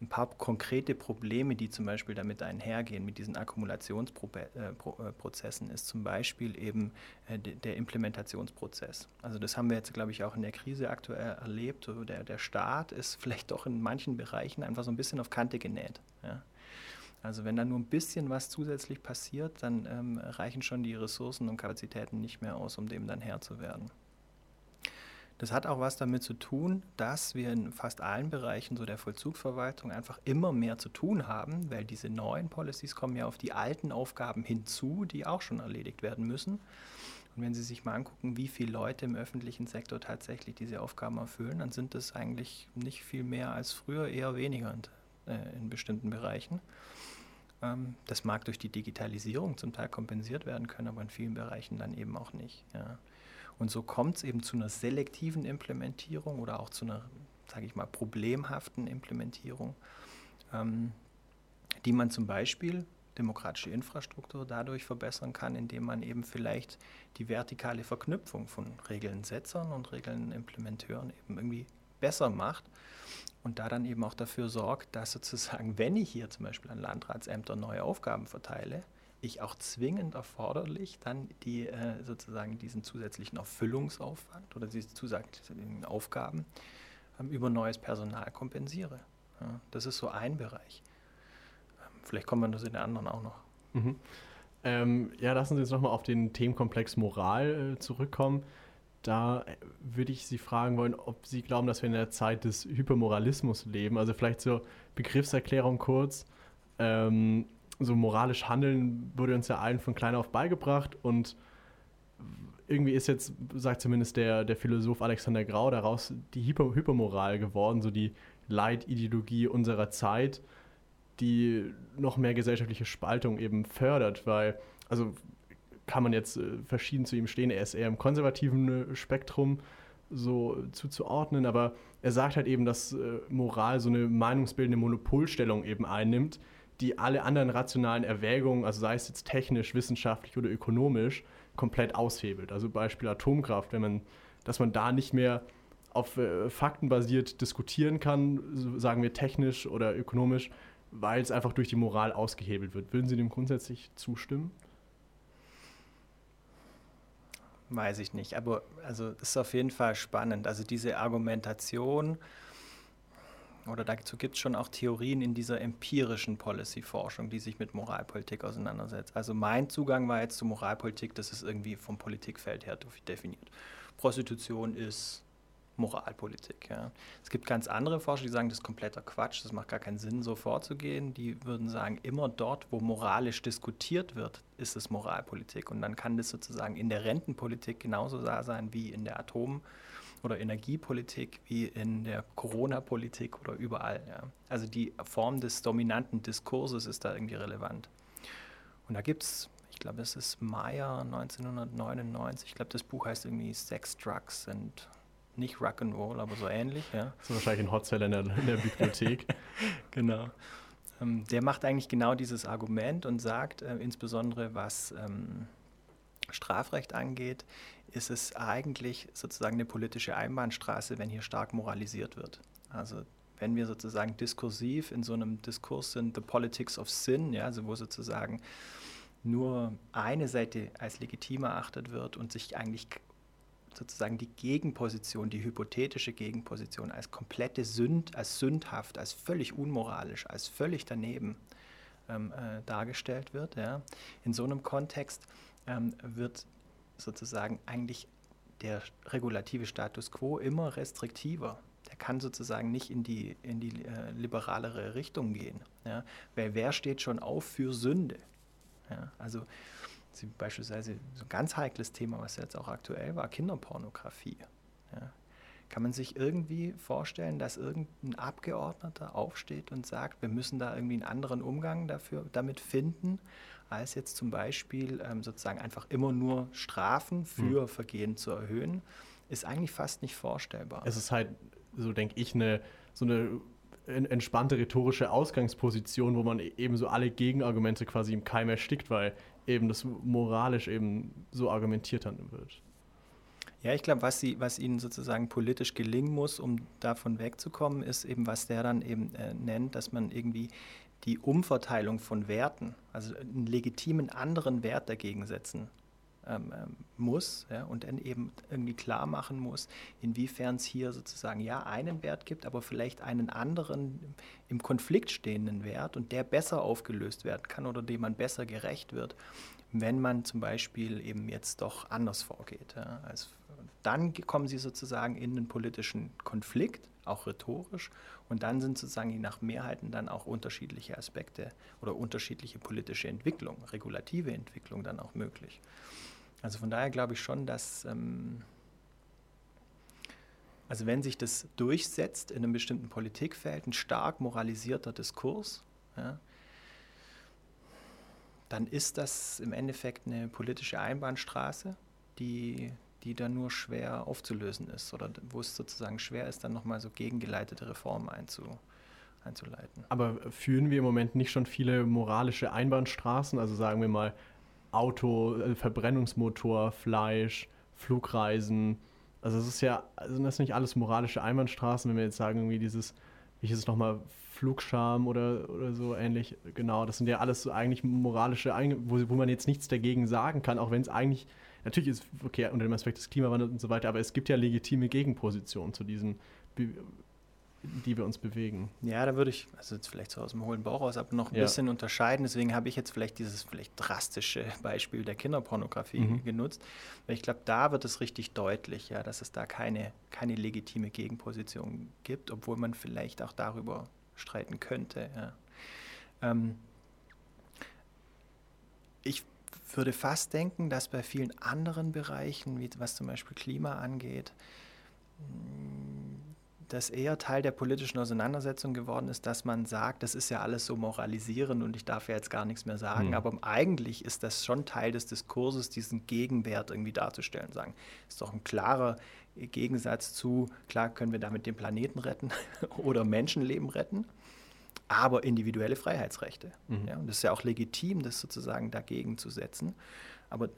ein paar konkrete Probleme, die zum Beispiel damit einhergehen, mit diesen Akkumulationsprozessen, äh, ist zum Beispiel eben äh, der Implementationsprozess. Also das haben wir jetzt, glaube ich, auch in der Krise aktuell erlebt. Der, der Staat ist vielleicht doch in manchen Bereichen einfach so ein bisschen auf Kante genäht. Ja. Also wenn da nur ein bisschen was zusätzlich passiert, dann ähm, reichen schon die Ressourcen und Kapazitäten nicht mehr aus, um dem dann Herr zu werden. Das hat auch was damit zu tun, dass wir in fast allen Bereichen so der Vollzugsverwaltung einfach immer mehr zu tun haben, weil diese neuen Policies kommen ja auf die alten Aufgaben hinzu, die auch schon erledigt werden müssen. Und wenn Sie sich mal angucken, wie viele Leute im öffentlichen Sektor tatsächlich diese Aufgaben erfüllen, dann sind das eigentlich nicht viel mehr als früher, eher weniger in, äh, in bestimmten Bereichen. Ähm, das mag durch die Digitalisierung zum Teil kompensiert werden können, aber in vielen Bereichen dann eben auch nicht. Ja. Und so kommt es eben zu einer selektiven Implementierung oder auch zu einer, sage ich mal, problemhaften Implementierung, ähm, die man zum Beispiel demokratische Infrastruktur dadurch verbessern kann, indem man eben vielleicht die vertikale Verknüpfung von Regelnsetzern und Regelimplementeuren eben irgendwie besser macht und da dann eben auch dafür sorgt, dass sozusagen, wenn ich hier zum Beispiel an Landratsämtern neue Aufgaben verteile, ich auch zwingend erforderlich dann die äh, sozusagen diesen zusätzlichen Erfüllungsaufwand oder diese zusätzlichen Aufgaben ähm, über neues Personal kompensiere. Ja, das ist so ein Bereich. Ähm, vielleicht kommen wir das in den anderen auch noch. Mhm. Ähm, ja, lassen Sie uns nochmal auf den Themenkomplex Moral äh, zurückkommen. Da äh, würde ich Sie fragen wollen, ob Sie glauben, dass wir in der Zeit des Hypermoralismus leben. Also vielleicht zur Begriffserklärung kurz. Ähm, so moralisch handeln wurde uns ja allen von klein auf beigebracht. Und irgendwie ist jetzt, sagt zumindest der, der Philosoph Alexander Grau, daraus die Hyper Hypermoral geworden, so die Leitideologie unserer Zeit, die noch mehr gesellschaftliche Spaltung eben fördert, weil, also kann man jetzt äh, verschieden zu ihm stehen, er ist eher im konservativen äh, Spektrum, so zuzuordnen, aber er sagt halt eben, dass äh, Moral so eine meinungsbildende Monopolstellung eben einnimmt, die alle anderen rationalen Erwägungen, also sei es jetzt technisch, wissenschaftlich oder ökonomisch, komplett aushebelt. Also Beispiel Atomkraft, wenn man, dass man da nicht mehr auf äh, Fakten basiert diskutieren kann, sagen wir technisch oder ökonomisch, weil es einfach durch die Moral ausgehebelt wird. Würden Sie dem grundsätzlich zustimmen? Weiß ich nicht, aber also ist auf jeden Fall spannend. Also diese Argumentation, oder dazu gibt es schon auch Theorien in dieser empirischen Policy-Forschung, die sich mit Moralpolitik auseinandersetzt. Also mein Zugang war jetzt zu Moralpolitik, das ist irgendwie vom Politikfeld her definiert. Prostitution ist Moralpolitik. Ja. Es gibt ganz andere Forscher, die sagen, das ist kompletter Quatsch, das macht gar keinen Sinn, so vorzugehen. Die würden sagen, immer dort, wo moralisch diskutiert wird, ist es Moralpolitik. Und dann kann das sozusagen in der Rentenpolitik genauso sein wie in der Atom- oder Energiepolitik, wie in der Corona-Politik oder überall. Ja. Also die Form des dominanten Diskurses ist da irgendwie relevant. Und da gibt es ich glaube, es ist Meyer 1999. Ich glaube, das Buch heißt irgendwie Sex, Drugs and nicht Rock'n'Roll, aber so ähnlich. Ja. Das ist wahrscheinlich ein Hotseller in der, in der Bibliothek. genau. Ähm, der macht eigentlich genau dieses Argument und sagt, äh, insbesondere was ähm, Strafrecht angeht, ist es eigentlich sozusagen eine politische Einbahnstraße, wenn hier stark moralisiert wird. Also wenn wir sozusagen diskursiv in so einem Diskurs sind, The Politics of Sin, ja, also wo sozusagen nur eine Seite als legitim erachtet wird und sich eigentlich sozusagen die Gegenposition, die hypothetische Gegenposition als komplette Sünd, als sündhaft, als völlig unmoralisch, als völlig daneben ähm, äh, dargestellt wird. Ja. In so einem Kontext ähm, wird sozusagen eigentlich der regulative Status quo immer restriktiver. Der kann sozusagen nicht in die, in die äh, liberalere Richtung gehen. Ja. Weil wer steht schon auf für Sünde? Ja. Also beispielsweise so ein ganz heikles Thema, was jetzt auch aktuell war, Kinderpornografie. Ja. Kann man sich irgendwie vorstellen, dass irgendein Abgeordneter aufsteht und sagt, wir müssen da irgendwie einen anderen Umgang dafür, damit finden, als jetzt zum Beispiel ähm, sozusagen einfach immer nur Strafen für hm. Vergehen zu erhöhen, ist eigentlich fast nicht vorstellbar. Es ist halt, so denke ich, eine, so eine entspannte rhetorische Ausgangsposition, wo man eben so alle Gegenargumente quasi im Keim erstickt, weil eben das moralisch eben so argumentiert dann wird. Ja, ich glaube, was, was ihnen sozusagen politisch gelingen muss, um davon wegzukommen, ist eben, was der dann eben äh, nennt, dass man irgendwie die Umverteilung von Werten, also einen legitimen anderen Wert dagegen setzen ähm, ähm, muss ja, und dann eben irgendwie klar machen muss, inwiefern es hier sozusagen ja einen Wert gibt, aber vielleicht einen anderen im Konflikt stehenden Wert und der besser aufgelöst werden kann oder dem man besser gerecht wird, wenn man zum Beispiel eben jetzt doch anders vorgeht. Ja. Also dann kommen sie sozusagen in einen politischen Konflikt, auch rhetorisch, und dann sind sozusagen je nach Mehrheiten dann auch unterschiedliche Aspekte oder unterschiedliche politische Entwicklung, regulative Entwicklung dann auch möglich. Also von daher glaube ich schon, dass, ähm, also wenn sich das durchsetzt in einem bestimmten Politikfeld, ein stark moralisierter Diskurs, ja, dann ist das im Endeffekt eine politische Einbahnstraße, die, die dann nur schwer aufzulösen ist oder wo es sozusagen schwer ist, dann nochmal so gegengeleitete Reformen einzu, einzuleiten. Aber führen wir im Moment nicht schon viele moralische Einbahnstraßen? Also sagen wir mal, Auto, äh, Verbrennungsmotor, Fleisch, Flugreisen. Also es ist ja, sind das nicht alles moralische Einbahnstraßen, wenn wir jetzt sagen, irgendwie dieses, wie hieß es nochmal, Flugscham oder, oder so ähnlich, genau, das sind ja alles so eigentlich moralische, wo, wo man jetzt nichts dagegen sagen kann, auch wenn es eigentlich, natürlich ist, okay, unter dem Aspekt des Klimawandels und so weiter, aber es gibt ja legitime Gegenpositionen zu diesen die wir uns bewegen. Ja, da würde ich, also jetzt vielleicht so aus dem hohlen Bauch aus, aber noch ein ja. bisschen unterscheiden. Deswegen habe ich jetzt vielleicht dieses vielleicht drastische Beispiel der Kinderpornografie mhm. genutzt. Weil ich glaube, da wird es richtig deutlich, ja, dass es da keine, keine legitime Gegenposition gibt, obwohl man vielleicht auch darüber streiten könnte. Ja. Ähm, ich würde fast denken, dass bei vielen anderen Bereichen, wie was zum Beispiel Klima angeht, das eher Teil der politischen Auseinandersetzung geworden ist, dass man sagt, das ist ja alles so moralisierend und ich darf ja jetzt gar nichts mehr sagen. Mhm. Aber eigentlich ist das schon Teil des Diskurses, diesen Gegenwert irgendwie darzustellen. Sagen, ist doch ein klarer Gegensatz zu, klar können wir damit den Planeten retten oder Menschenleben retten, aber individuelle Freiheitsrechte. Mhm. Ja, und das ist ja auch legitim, das sozusagen dagegen zu setzen. Aber äh,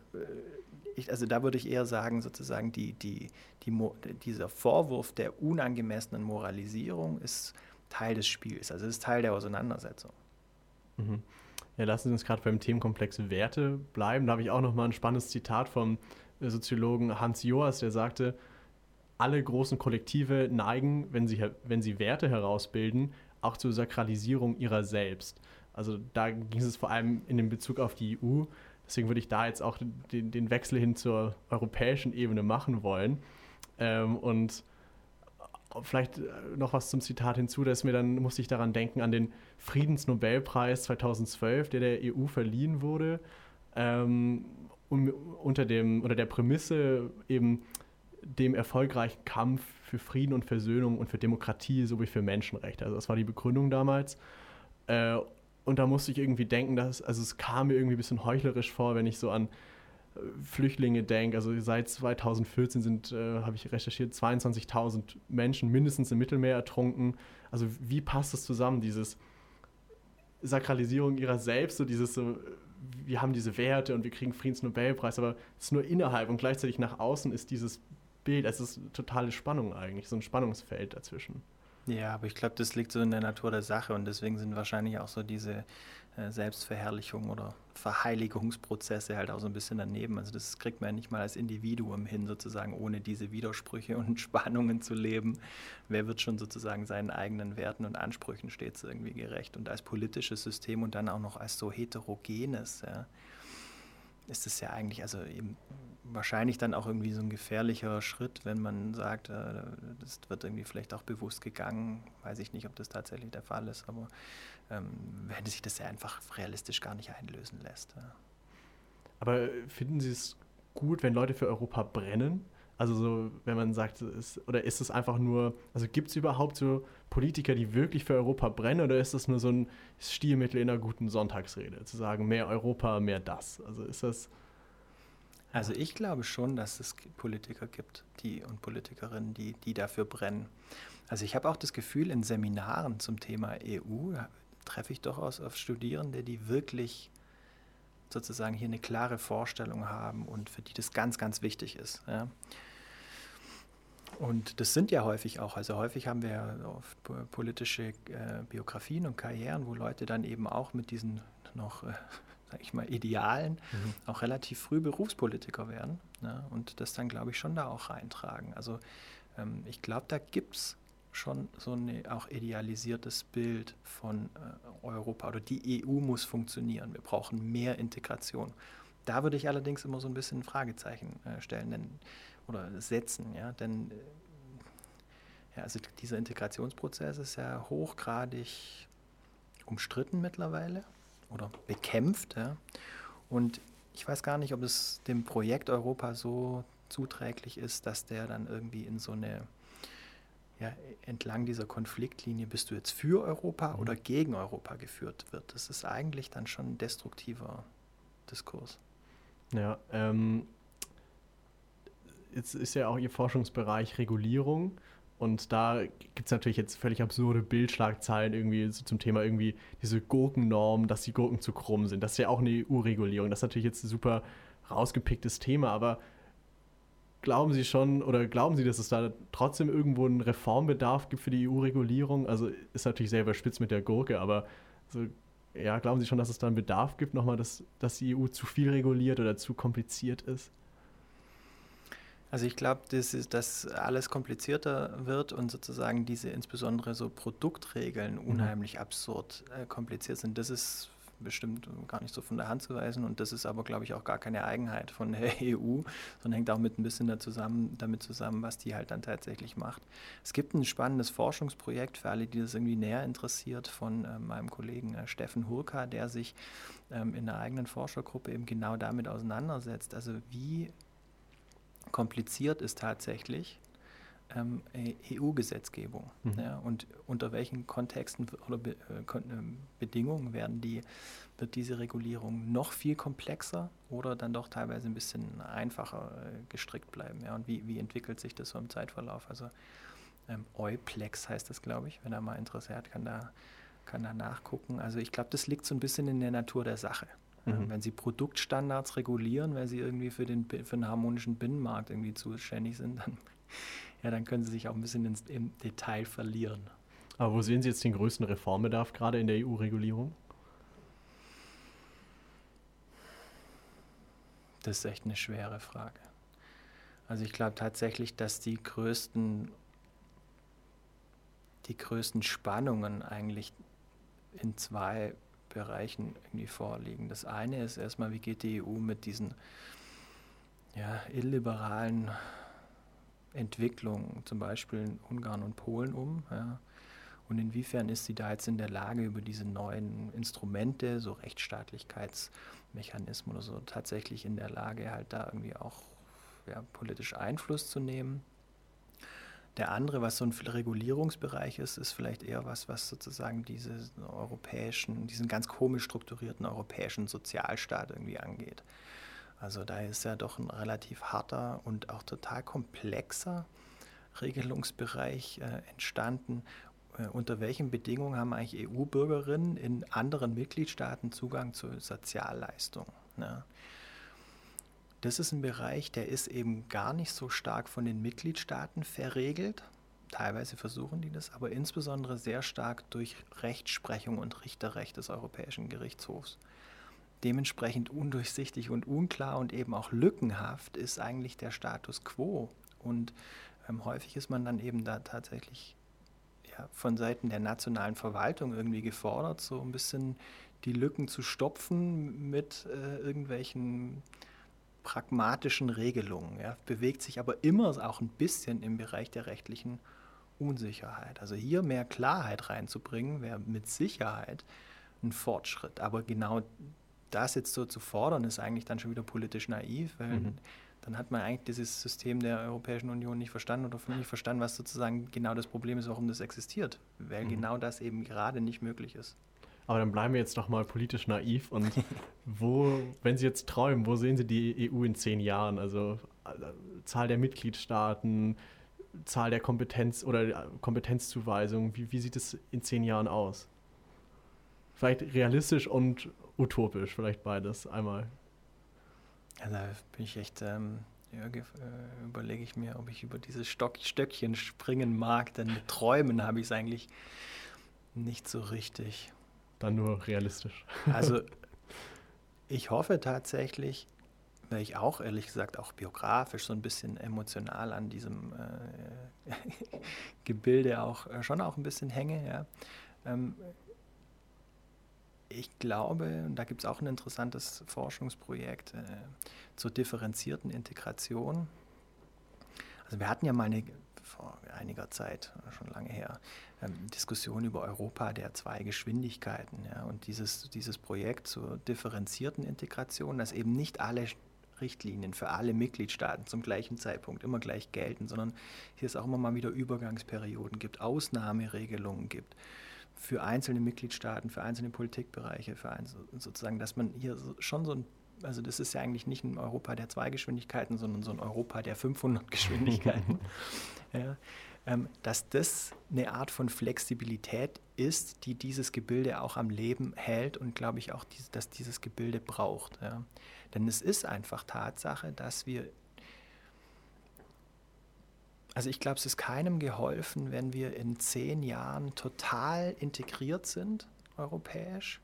ich, also da würde ich eher sagen, sozusagen, die, die, die, dieser Vorwurf der unangemessenen Moralisierung ist Teil des Spiels, also ist Teil der Auseinandersetzung. Mhm. Ja, lassen Sie uns gerade beim Themenkomplex Werte bleiben. Da habe ich auch noch mal ein spannendes Zitat vom äh, Soziologen Hans Joas, der sagte, alle großen Kollektive neigen, wenn sie, wenn sie Werte herausbilden, auch zur Sakralisierung ihrer selbst. Also da ging es vor allem in dem Bezug auf die EU. Deswegen würde ich da jetzt auch den, den Wechsel hin zur europäischen Ebene machen wollen. Ähm, und vielleicht äh, noch was zum Zitat hinzu, dass mir dann musste ich daran denken an den Friedensnobelpreis 2012, der der EU verliehen wurde, ähm, um, unter dem unter der Prämisse eben dem erfolgreichen Kampf für Frieden und Versöhnung und für Demokratie sowie für Menschenrechte. Also das war die Begründung damals. Äh, und da musste ich irgendwie denken, dass, also es kam mir irgendwie ein bisschen heuchlerisch vor, wenn ich so an äh, Flüchtlinge denke. Also seit 2014 sind, äh, habe ich recherchiert, 22.000 Menschen mindestens im Mittelmeer ertrunken. Also wie passt das zusammen, dieses Sakralisierung ihrer selbst, so dieses so, wir haben diese Werte und wir kriegen Friedensnobelpreis, aber es ist nur innerhalb und gleichzeitig nach außen ist dieses Bild, es ist totale Spannung eigentlich, so ein Spannungsfeld dazwischen. Ja, aber ich glaube, das liegt so in der Natur der Sache und deswegen sind wahrscheinlich auch so diese äh, Selbstverherrlichung oder Verheiligungsprozesse halt auch so ein bisschen daneben. Also das kriegt man ja nicht mal als Individuum hin, sozusagen, ohne diese Widersprüche und Spannungen zu leben. Wer wird schon sozusagen seinen eigenen Werten und Ansprüchen stets irgendwie gerecht? Und als politisches System und dann auch noch als so heterogenes, ja, ist es ja eigentlich, also eben wahrscheinlich dann auch irgendwie so ein gefährlicher Schritt, wenn man sagt, äh, das wird irgendwie vielleicht auch bewusst gegangen. Weiß ich nicht, ob das tatsächlich der Fall ist, aber ähm, wenn sich das ja einfach realistisch gar nicht einlösen lässt. Aber finden Sie es gut, wenn Leute für Europa brennen? Also so, wenn man sagt, ist, oder ist es einfach nur, also gibt es überhaupt so Politiker, die wirklich für Europa brennen, oder ist das nur so ein Stilmittel in einer guten Sonntagsrede, zu sagen, mehr Europa, mehr das? Also ist das also ich glaube schon, dass es Politiker gibt, die und Politikerinnen, die, die dafür brennen. Also ich habe auch das Gefühl, in Seminaren zum Thema EU treffe ich durchaus auf Studierende, die wirklich sozusagen hier eine klare Vorstellung haben und für die das ganz, ganz wichtig ist. Ja. Und das sind ja häufig auch, also häufig haben wir oft politische äh, Biografien und Karrieren, wo Leute dann eben auch mit diesen noch äh, sage ich mal, Idealen mhm. auch relativ früh Berufspolitiker werden ne? und das dann, glaube ich, schon da auch reintragen. Also ähm, ich glaube, da gibt es schon so ein auch idealisiertes Bild von äh, Europa oder die EU muss funktionieren. Wir brauchen mehr Integration. Da würde ich allerdings immer so ein bisschen ein Fragezeichen äh, stellen denn, oder setzen, ja, denn äh, ja, also dieser Integrationsprozess ist ja hochgradig umstritten mittlerweile oder bekämpft. Ja. Und ich weiß gar nicht, ob es dem Projekt Europa so zuträglich ist, dass der dann irgendwie in so eine, ja, entlang dieser Konfliktlinie, bist du jetzt für Europa mhm. oder gegen Europa geführt wird. Das ist eigentlich dann schon ein destruktiver Diskurs. Ja, ähm, jetzt ist ja auch Ihr Forschungsbereich Regulierung. Und da gibt es natürlich jetzt völlig absurde Bildschlagzeilen irgendwie so zum Thema irgendwie diese Gurkennorm, dass die Gurken zu krumm sind. Das ist ja auch eine EU-Regulierung. Das ist natürlich jetzt ein super rausgepicktes Thema, aber glauben Sie schon oder glauben Sie, dass es da trotzdem irgendwo einen Reformbedarf gibt für die EU-Regulierung? Also ist natürlich selber spitz mit der Gurke, aber so, ja, glauben Sie schon, dass es da einen Bedarf gibt, nochmal, dass, dass die EU zu viel reguliert oder zu kompliziert ist? Also ich glaube, dass, dass alles komplizierter wird und sozusagen diese insbesondere so Produktregeln mhm. unheimlich mhm. absurd äh, kompliziert sind. Das ist bestimmt gar nicht so von der Hand zu weisen und das ist aber, glaube ich, auch gar keine Eigenheit von der EU, sondern hängt auch mit ein bisschen da zusammen, damit zusammen, was die halt dann tatsächlich macht. Es gibt ein spannendes Forschungsprojekt für alle, die das irgendwie näher interessiert, von äh, meinem Kollegen äh, Steffen Hurka, der sich ähm, in einer eigenen Forschergruppe eben genau damit auseinandersetzt. Also wie kompliziert ist tatsächlich, ähm, EU-Gesetzgebung. Mhm. Ja, und unter welchen Kontexten oder Be äh, ähm, Bedingungen werden die, wird diese Regulierung noch viel komplexer oder dann doch teilweise ein bisschen einfacher äh, gestrickt bleiben? Ja, und wie, wie entwickelt sich das so im Zeitverlauf? Also ähm, Euplex heißt das, glaube ich. Wenn er mal Interesse hat, kann da, kann da nachgucken. Also ich glaube, das liegt so ein bisschen in der Natur der Sache. Mhm. Wenn Sie Produktstandards regulieren, weil Sie irgendwie für den, für den harmonischen Binnenmarkt irgendwie zuständig sind, dann ja, dann können Sie sich auch ein bisschen ins, im Detail verlieren. Aber wo sehen Sie jetzt den größten Reformbedarf gerade in der EU-Regulierung? Das ist echt eine schwere Frage. Also ich glaube tatsächlich, dass die größten, die größten Spannungen eigentlich in zwei Bereichen irgendwie vorliegen. Das eine ist erstmal, wie geht die EU mit diesen ja, illiberalen Entwicklung, zum Beispiel in Ungarn und Polen um? Ja? Und inwiefern ist sie da jetzt in der Lage, über diese neuen Instrumente, so Rechtsstaatlichkeitsmechanismen oder so, tatsächlich in der Lage, halt da irgendwie auch ja, politisch Einfluss zu nehmen? Der andere, was so ein Regulierungsbereich ist, ist vielleicht eher was, was sozusagen diesen europäischen, diesen ganz komisch strukturierten europäischen Sozialstaat irgendwie angeht. Also da ist ja doch ein relativ harter und auch total komplexer Regelungsbereich äh, entstanden. Äh, unter welchen Bedingungen haben eigentlich EU-Bürgerinnen in anderen Mitgliedstaaten Zugang zu Sozialleistungen? Ne? Das ist ein Bereich, der ist eben gar nicht so stark von den Mitgliedstaaten verregelt. Teilweise versuchen die das, aber insbesondere sehr stark durch Rechtsprechung und Richterrecht des Europäischen Gerichtshofs dementsprechend undurchsichtig und unklar und eben auch lückenhaft ist eigentlich der Status quo. Und ähm, häufig ist man dann eben da tatsächlich ja, von Seiten der nationalen Verwaltung irgendwie gefordert, so ein bisschen die Lücken zu stopfen mit äh, irgendwelchen pragmatischen Regelungen. Ja, bewegt sich aber immer auch ein bisschen im Bereich der rechtlichen Unsicherheit. Also hier mehr Klarheit reinzubringen, wäre mit Sicherheit ein Fortschritt. Aber genau das jetzt so zu fordern, ist eigentlich dann schon wieder politisch naiv, weil mhm. dann hat man eigentlich dieses System der Europäischen Union nicht verstanden oder nicht verstanden, was sozusagen genau das Problem ist, warum das existiert, weil mhm. genau das eben gerade nicht möglich ist. Aber dann bleiben wir jetzt noch mal politisch naiv und wo, wenn Sie jetzt träumen, wo sehen Sie die EU in zehn Jahren? Also äh, Zahl der Mitgliedstaaten, Zahl der Kompetenz oder äh, Kompetenzzuweisungen, wie, wie sieht es in zehn Jahren aus? Vielleicht realistisch und utopisch, vielleicht beides einmal. Da bin ich echt, ähm, ja, äh, überlege ich mir, ob ich über dieses Stock, Stöckchen springen mag, denn mit Träumen habe ich es eigentlich nicht so richtig. Dann nur realistisch. Also ich hoffe tatsächlich, weil ich auch ehrlich gesagt auch biografisch so ein bisschen emotional an diesem äh, Gebilde auch äh, schon auch ein bisschen hänge, ja. Ähm, ich glaube, und da gibt es auch ein interessantes Forschungsprojekt äh, zur differenzierten Integration. Also wir hatten ja mal eine, vor einiger Zeit, schon lange her, ähm, Diskussion über Europa der zwei Geschwindigkeiten. Ja, und dieses, dieses Projekt zur differenzierten Integration, dass eben nicht alle Richtlinien für alle Mitgliedstaaten zum gleichen Zeitpunkt immer gleich gelten, sondern hier es auch immer mal wieder Übergangsperioden gibt, Ausnahmeregelungen gibt für einzelne Mitgliedstaaten, für einzelne Politikbereiche, für ein, sozusagen, dass man hier schon so ein, also das ist ja eigentlich nicht ein Europa der zwei Geschwindigkeiten, sondern so ein Europa der 500 Geschwindigkeiten, ja, ähm, dass das eine Art von Flexibilität ist, die dieses Gebilde auch am Leben hält und glaube ich auch, dies, dass dieses Gebilde braucht. Ja. Denn es ist einfach Tatsache, dass wir also ich glaube, es ist keinem geholfen, wenn wir in zehn Jahren total integriert sind, europäisch,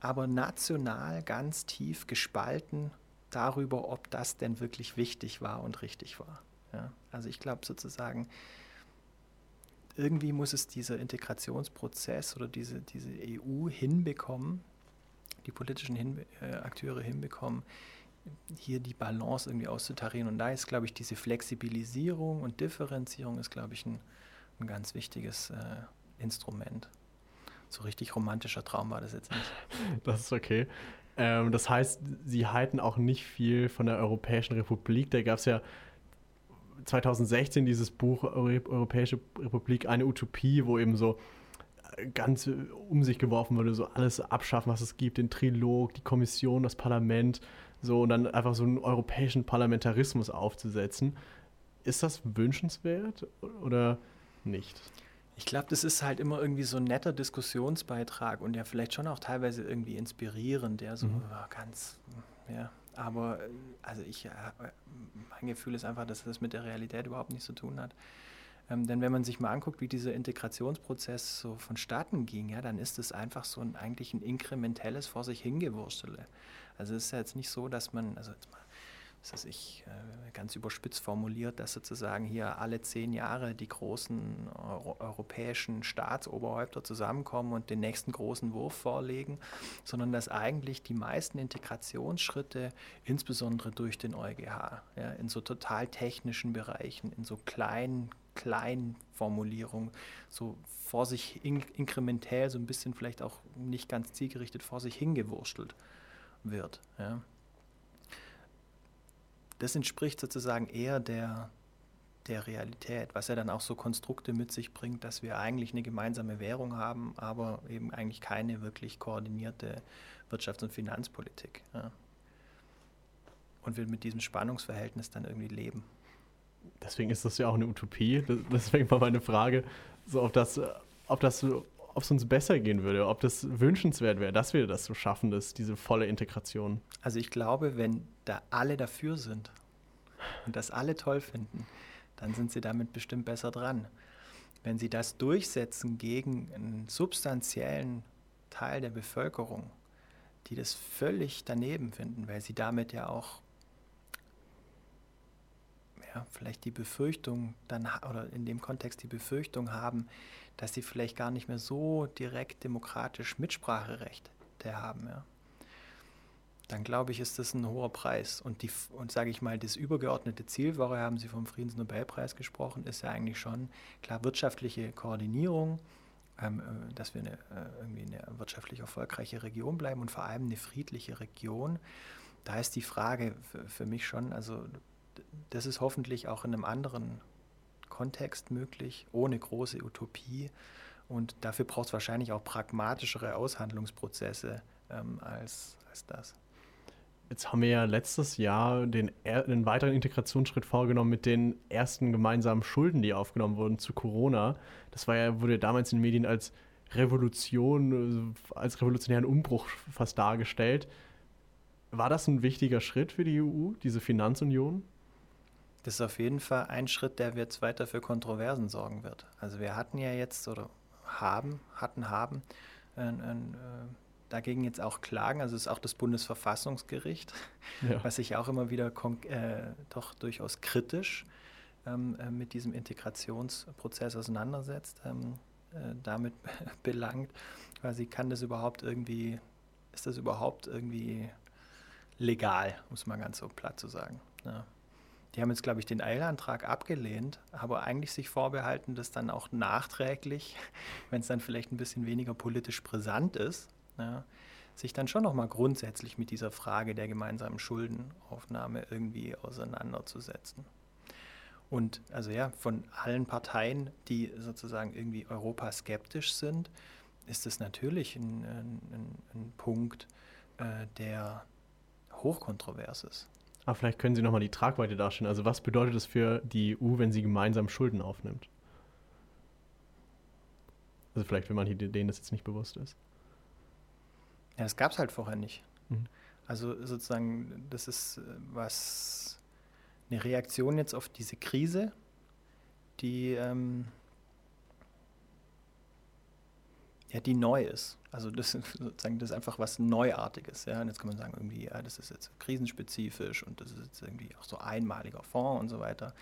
aber national ganz tief gespalten darüber, ob das denn wirklich wichtig war und richtig war. Ja? Also ich glaube sozusagen, irgendwie muss es dieser Integrationsprozess oder diese, diese EU hinbekommen, die politischen Hin äh, Akteure hinbekommen, hier die Balance irgendwie auszutarieren. Und da ist, glaube ich, diese Flexibilisierung und Differenzierung ist, glaube ich, ein, ein ganz wichtiges äh, Instrument. So richtig romantischer Traum war das jetzt nicht. Das ist okay. Ähm, das heißt, Sie halten auch nicht viel von der Europäischen Republik. Da gab es ja 2016 dieses Buch Europäische Republik, eine Utopie, wo eben so ganz um sich geworfen wurde, so alles abschaffen, was es gibt, den Trilog, die Kommission, das Parlament, so und dann einfach so einen europäischen Parlamentarismus aufzusetzen. Ist das wünschenswert oder nicht? Ich glaube, das ist halt immer irgendwie so ein netter Diskussionsbeitrag und ja vielleicht schon auch teilweise irgendwie inspirierend, ja, so mhm. ganz, ja. Aber also ich, äh, mein Gefühl ist einfach, dass das mit der Realität überhaupt nichts zu tun hat. Ähm, denn wenn man sich mal anguckt, wie dieser Integrationsprozess so vonstatten ging, ja, dann ist es einfach so ein eigentlich ein inkrementelles vor sich hingewurstele. Also es ist ja jetzt nicht so, dass man, also jetzt mal, das ich äh, ganz überspitzt formuliert, dass sozusagen hier alle zehn Jahre die großen Euro europäischen Staatsoberhäupter zusammenkommen und den nächsten großen Wurf vorlegen, sondern dass eigentlich die meisten Integrationsschritte, insbesondere durch den EuGH, ja, in so total technischen Bereichen, in so kleinen Kleinformulierung, so vor sich in, inkrementell, so ein bisschen vielleicht auch nicht ganz zielgerichtet vor sich hingewurstelt wird. Ja. Das entspricht sozusagen eher der, der Realität, was ja dann auch so Konstrukte mit sich bringt, dass wir eigentlich eine gemeinsame Währung haben, aber eben eigentlich keine wirklich koordinierte Wirtschafts- und Finanzpolitik. Ja. Und wir mit diesem Spannungsverhältnis dann irgendwie leben deswegen ist das ja auch eine Utopie. Deswegen war meine Frage, so ob das, ob das, ob es uns besser gehen würde, ob das wünschenswert wäre, dass wir das so schaffen, dass diese volle Integration. Also ich glaube, wenn da alle dafür sind und das alle toll finden, dann sind sie damit bestimmt besser dran. Wenn sie das durchsetzen gegen einen substanziellen Teil der Bevölkerung, die das völlig daneben finden, weil sie damit ja auch ja, vielleicht die Befürchtung dann oder in dem Kontext die Befürchtung haben, dass sie vielleicht gar nicht mehr so direkt demokratisch Mitspracherecht haben, ja. Dann glaube ich, ist das ein hoher Preis. Und die, und sage ich mal, das übergeordnete Ziel, vorher haben Sie vom Friedensnobelpreis gesprochen, ist ja eigentlich schon klar wirtschaftliche Koordinierung, ähm, äh, dass wir eine, äh, irgendwie eine wirtschaftlich erfolgreiche Region bleiben und vor allem eine friedliche Region. Da ist die Frage für mich schon, also das ist hoffentlich auch in einem anderen Kontext möglich, ohne große Utopie. Und dafür braucht es wahrscheinlich auch pragmatischere Aushandlungsprozesse ähm, als, als das. Jetzt haben wir ja letztes Jahr den, den weiteren Integrationsschritt vorgenommen mit den ersten gemeinsamen Schulden, die aufgenommen wurden zu Corona. Das war ja, wurde damals in den Medien als Revolution, als revolutionären Umbruch fast dargestellt. War das ein wichtiger Schritt für die EU, diese Finanzunion? Ist auf jeden Fall ein Schritt, der jetzt weiter für Kontroversen sorgen wird. Also wir hatten ja jetzt oder haben, hatten, haben äh, äh, dagegen jetzt auch Klagen. Also es ist auch das Bundesverfassungsgericht, ja. was sich auch immer wieder äh, doch durchaus kritisch ähm, äh, mit diesem Integrationsprozess auseinandersetzt, ähm, äh, damit belangt, quasi kann das überhaupt irgendwie, ist das überhaupt irgendwie legal, um es mal ganz so platt zu sagen. Ja. Die haben jetzt, glaube ich, den Eilantrag abgelehnt, aber eigentlich sich vorbehalten, das dann auch nachträglich, wenn es dann vielleicht ein bisschen weniger politisch brisant ist, ja, sich dann schon nochmal grundsätzlich mit dieser Frage der gemeinsamen Schuldenaufnahme irgendwie auseinanderzusetzen. Und also ja, von allen Parteien, die sozusagen irgendwie europaskeptisch sind, ist es natürlich ein, ein, ein Punkt, äh, der hochkontrovers ist. Aber vielleicht können Sie nochmal die Tragweite darstellen. Also was bedeutet es für die EU, wenn sie gemeinsam Schulden aufnimmt? Also vielleicht, wenn man denen das jetzt nicht bewusst ist. Ja, das gab es halt vorher nicht. Mhm. Also sozusagen, das ist äh, was eine Reaktion jetzt auf diese Krise, die ähm, ja, die neu ist. Also das ist sozusagen das ist einfach was Neuartiges. Ja? Und jetzt kann man sagen, irgendwie, ja, das ist jetzt krisenspezifisch und das ist jetzt irgendwie auch so einmaliger Fonds und so weiter.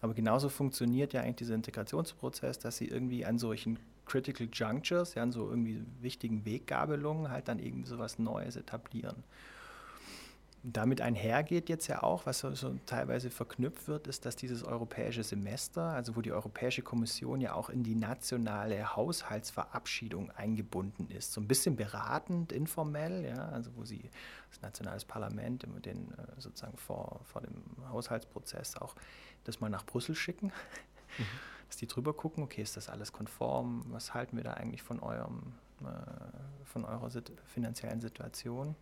Aber genauso funktioniert ja eigentlich dieser Integrationsprozess, dass sie irgendwie an solchen Critical Junctures, ja, an so irgendwie wichtigen Weggabelungen halt dann irgendwie so was Neues etablieren. Damit einhergeht jetzt ja auch, was so, so, teilweise verknüpft wird, ist, dass dieses europäische Semester, also wo die Europäische Kommission ja auch in die nationale Haushaltsverabschiedung eingebunden ist, so ein bisschen beratend, informell, ja, also wo sie das nationale Parlament den, äh, sozusagen vor, vor dem Haushaltsprozess auch das mal nach Brüssel schicken, mhm. dass die drüber gucken, okay, ist das alles konform, was halten wir da eigentlich von eurem, äh, von eurer sit finanziellen Situation?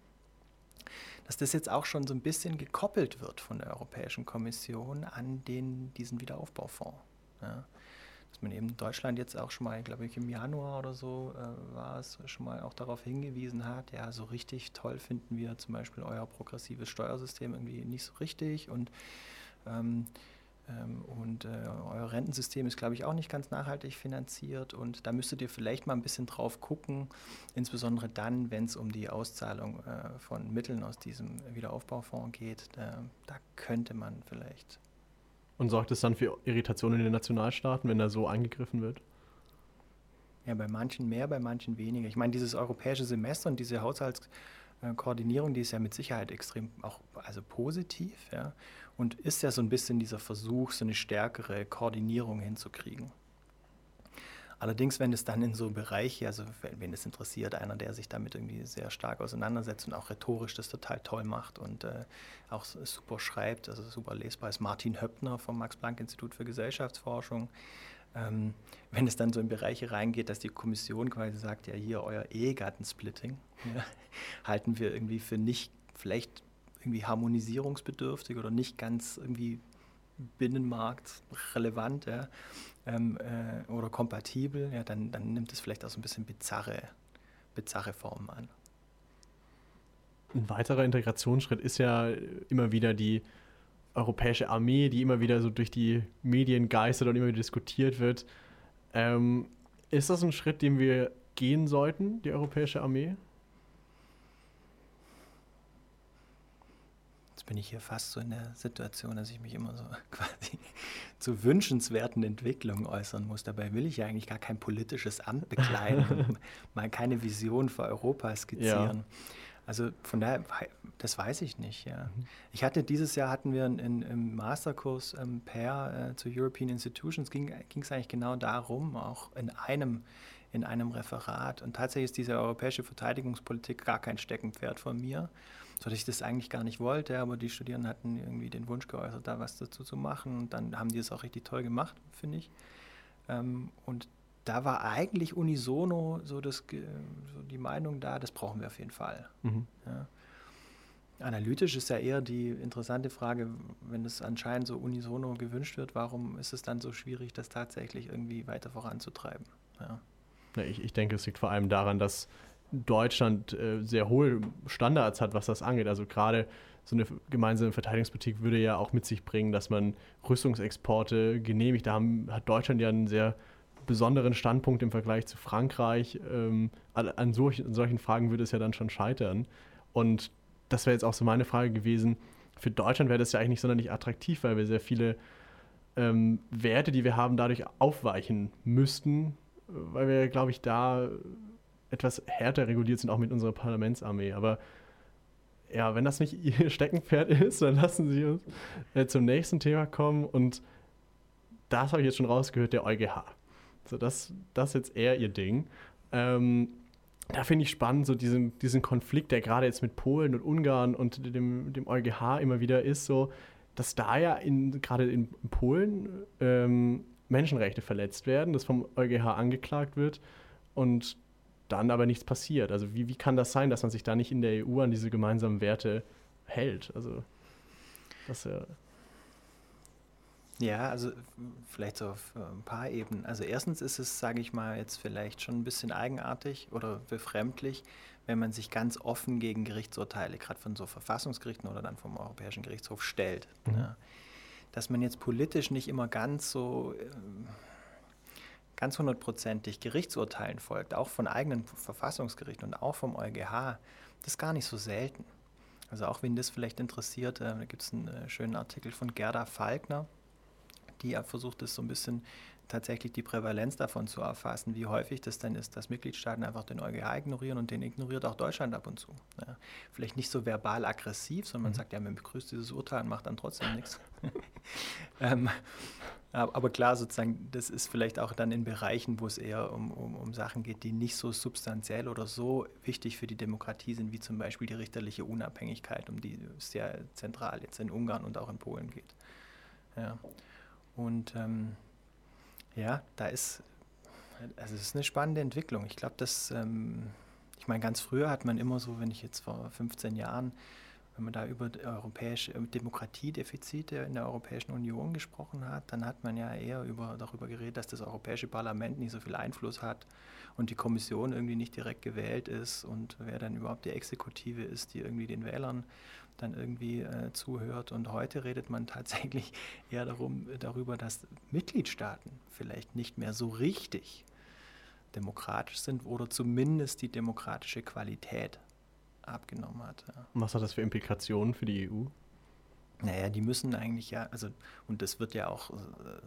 Dass das jetzt auch schon so ein bisschen gekoppelt wird von der Europäischen Kommission an den, diesen Wiederaufbaufonds. Ja. Dass man eben Deutschland jetzt auch schon mal, glaube ich, im Januar oder so äh, war es, schon mal auch darauf hingewiesen hat, ja, so richtig toll finden wir zum Beispiel euer progressives Steuersystem irgendwie nicht so richtig und ähm, und äh, euer Rentensystem ist, glaube ich, auch nicht ganz nachhaltig finanziert. Und da müsstet ihr vielleicht mal ein bisschen drauf gucken, insbesondere dann, wenn es um die Auszahlung äh, von Mitteln aus diesem Wiederaufbaufonds geht. Da, da könnte man vielleicht. Und sorgt es dann für Irritationen in den Nationalstaaten, wenn da so eingegriffen wird? Ja, bei manchen mehr, bei manchen weniger. Ich meine, dieses europäische Semester und diese Haushaltskoordinierung, die ist ja mit Sicherheit extrem auch also positiv. Ja und ist ja so ein bisschen dieser Versuch, so eine stärkere Koordinierung hinzukriegen. Allerdings, wenn es dann in so Bereiche, also wen es interessiert, einer, der sich damit irgendwie sehr stark auseinandersetzt und auch rhetorisch das total toll macht und äh, auch super schreibt, also super lesbar ist Martin Höppner vom Max-Planck-Institut für Gesellschaftsforschung. Ähm, wenn es dann so in Bereiche reingeht, dass die Kommission quasi sagt, ja hier euer Ehegattensplitting ja, halten wir irgendwie für nicht vielleicht irgendwie harmonisierungsbedürftig oder nicht ganz irgendwie binnenmarktrelevant ja, ähm, äh, oder kompatibel, ja, dann, dann nimmt es vielleicht auch so ein bisschen bizarre, bizarre Formen an. Ein weiterer Integrationsschritt ist ja immer wieder die europäische Armee, die immer wieder so durch die Medien geistert und immer wieder diskutiert wird. Ähm, ist das ein Schritt, den wir gehen sollten, die europäische Armee? Jetzt bin ich hier fast so in der Situation, dass ich mich immer so quasi zu wünschenswerten Entwicklungen äußern muss. Dabei will ich ja eigentlich gar kein politisches Amt bekleiden, mal keine Vision für Europa skizzieren. Ja. Also von daher, das weiß ich nicht. Ja. Mhm. Ich hatte dieses Jahr hatten wir in, im Masterkurs ähm, per äh, zu European Institutions ging es eigentlich genau darum, auch in einem in einem Referat. Und tatsächlich ist diese europäische Verteidigungspolitik gar kein Steckenpferd von mir so dass ich das eigentlich gar nicht wollte, aber die Studierenden hatten irgendwie den Wunsch geäußert, da was dazu zu machen. Und dann haben die es auch richtig toll gemacht, finde ich. Ähm, und da war eigentlich unisono so, das, so die Meinung da, das brauchen wir auf jeden Fall. Mhm. Ja. Analytisch ist ja eher die interessante Frage, wenn es anscheinend so unisono gewünscht wird, warum ist es dann so schwierig, das tatsächlich irgendwie weiter voranzutreiben? Ja, ich, ich denke, es liegt vor allem daran, dass Deutschland äh, sehr hohe Standards hat, was das angeht. Also gerade so eine gemeinsame Verteidigungspolitik würde ja auch mit sich bringen, dass man Rüstungsexporte genehmigt. Da haben, hat Deutschland ja einen sehr besonderen Standpunkt im Vergleich zu Frankreich. Ähm, an, solch, an solchen Fragen würde es ja dann schon scheitern. Und das wäre jetzt auch so meine Frage gewesen. Für Deutschland wäre das ja eigentlich nicht sonderlich attraktiv, weil wir sehr viele ähm, Werte, die wir haben, dadurch aufweichen müssten, weil wir, glaube ich, da etwas härter reguliert sind, auch mit unserer Parlamentsarmee. Aber ja, wenn das nicht Ihr Steckenpferd ist, dann lassen Sie uns äh, zum nächsten Thema kommen. Und das habe ich jetzt schon rausgehört, der EuGH. So, das, das ist jetzt eher Ihr Ding. Ähm, da finde ich spannend, so diesen, diesen Konflikt, der gerade jetzt mit Polen und Ungarn und dem, dem EuGH immer wieder ist, so, dass da ja gerade in Polen ähm, Menschenrechte verletzt werden, das vom EuGH angeklagt wird. Und dann aber nichts passiert. Also wie, wie kann das sein, dass man sich da nicht in der EU an diese gemeinsamen Werte hält? Also das ja. Ja, also vielleicht so auf ein paar Ebenen. Also erstens ist es, sage ich mal, jetzt vielleicht schon ein bisschen eigenartig oder befremdlich, wenn man sich ganz offen gegen Gerichtsurteile, gerade von so Verfassungsgerichten oder dann vom Europäischen Gerichtshof stellt. Mhm. Ja. Dass man jetzt politisch nicht immer ganz so ähm, ganz hundertprozentig Gerichtsurteilen folgt, auch von eigenen Verfassungsgerichten und auch vom EuGH, das ist gar nicht so selten. Also auch wenn das vielleicht interessiert, äh, da gibt es einen äh, schönen Artikel von Gerda Falkner, die versucht es so ein bisschen tatsächlich die Prävalenz davon zu erfassen, wie häufig das denn ist, dass Mitgliedstaaten einfach den EuGH ignorieren und den ignoriert auch Deutschland ab und zu. Ja. Vielleicht nicht so verbal aggressiv, sondern man mhm. sagt, ja, man begrüßt dieses Urteil und macht dann trotzdem nichts. ähm, aber klar, sozusagen, das ist vielleicht auch dann in Bereichen, wo es eher um, um, um Sachen geht, die nicht so substanziell oder so wichtig für die Demokratie sind, wie zum Beispiel die richterliche Unabhängigkeit, um die es sehr zentral jetzt in Ungarn und auch in Polen geht. Ja. Und ähm, ja, da ist, also es ist eine spannende Entwicklung. Ich glaube, dass, ähm, ich meine, ganz früher hat man immer so, wenn ich jetzt vor 15 Jahren wenn man da über europäische äh, Demokratiedefizite in der Europäischen Union gesprochen hat, dann hat man ja eher über, darüber geredet, dass das Europäische Parlament nicht so viel Einfluss hat und die Kommission irgendwie nicht direkt gewählt ist und wer dann überhaupt die Exekutive ist, die irgendwie den Wählern dann irgendwie äh, zuhört. Und heute redet man tatsächlich eher darum, darüber, dass Mitgliedstaaten vielleicht nicht mehr so richtig demokratisch sind oder zumindest die demokratische Qualität abgenommen hat. Ja. Was hat das für Implikationen für die EU? Naja, die müssen eigentlich ja, also, und das wird ja auch äh,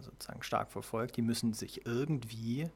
sozusagen stark verfolgt, die müssen sich irgendwie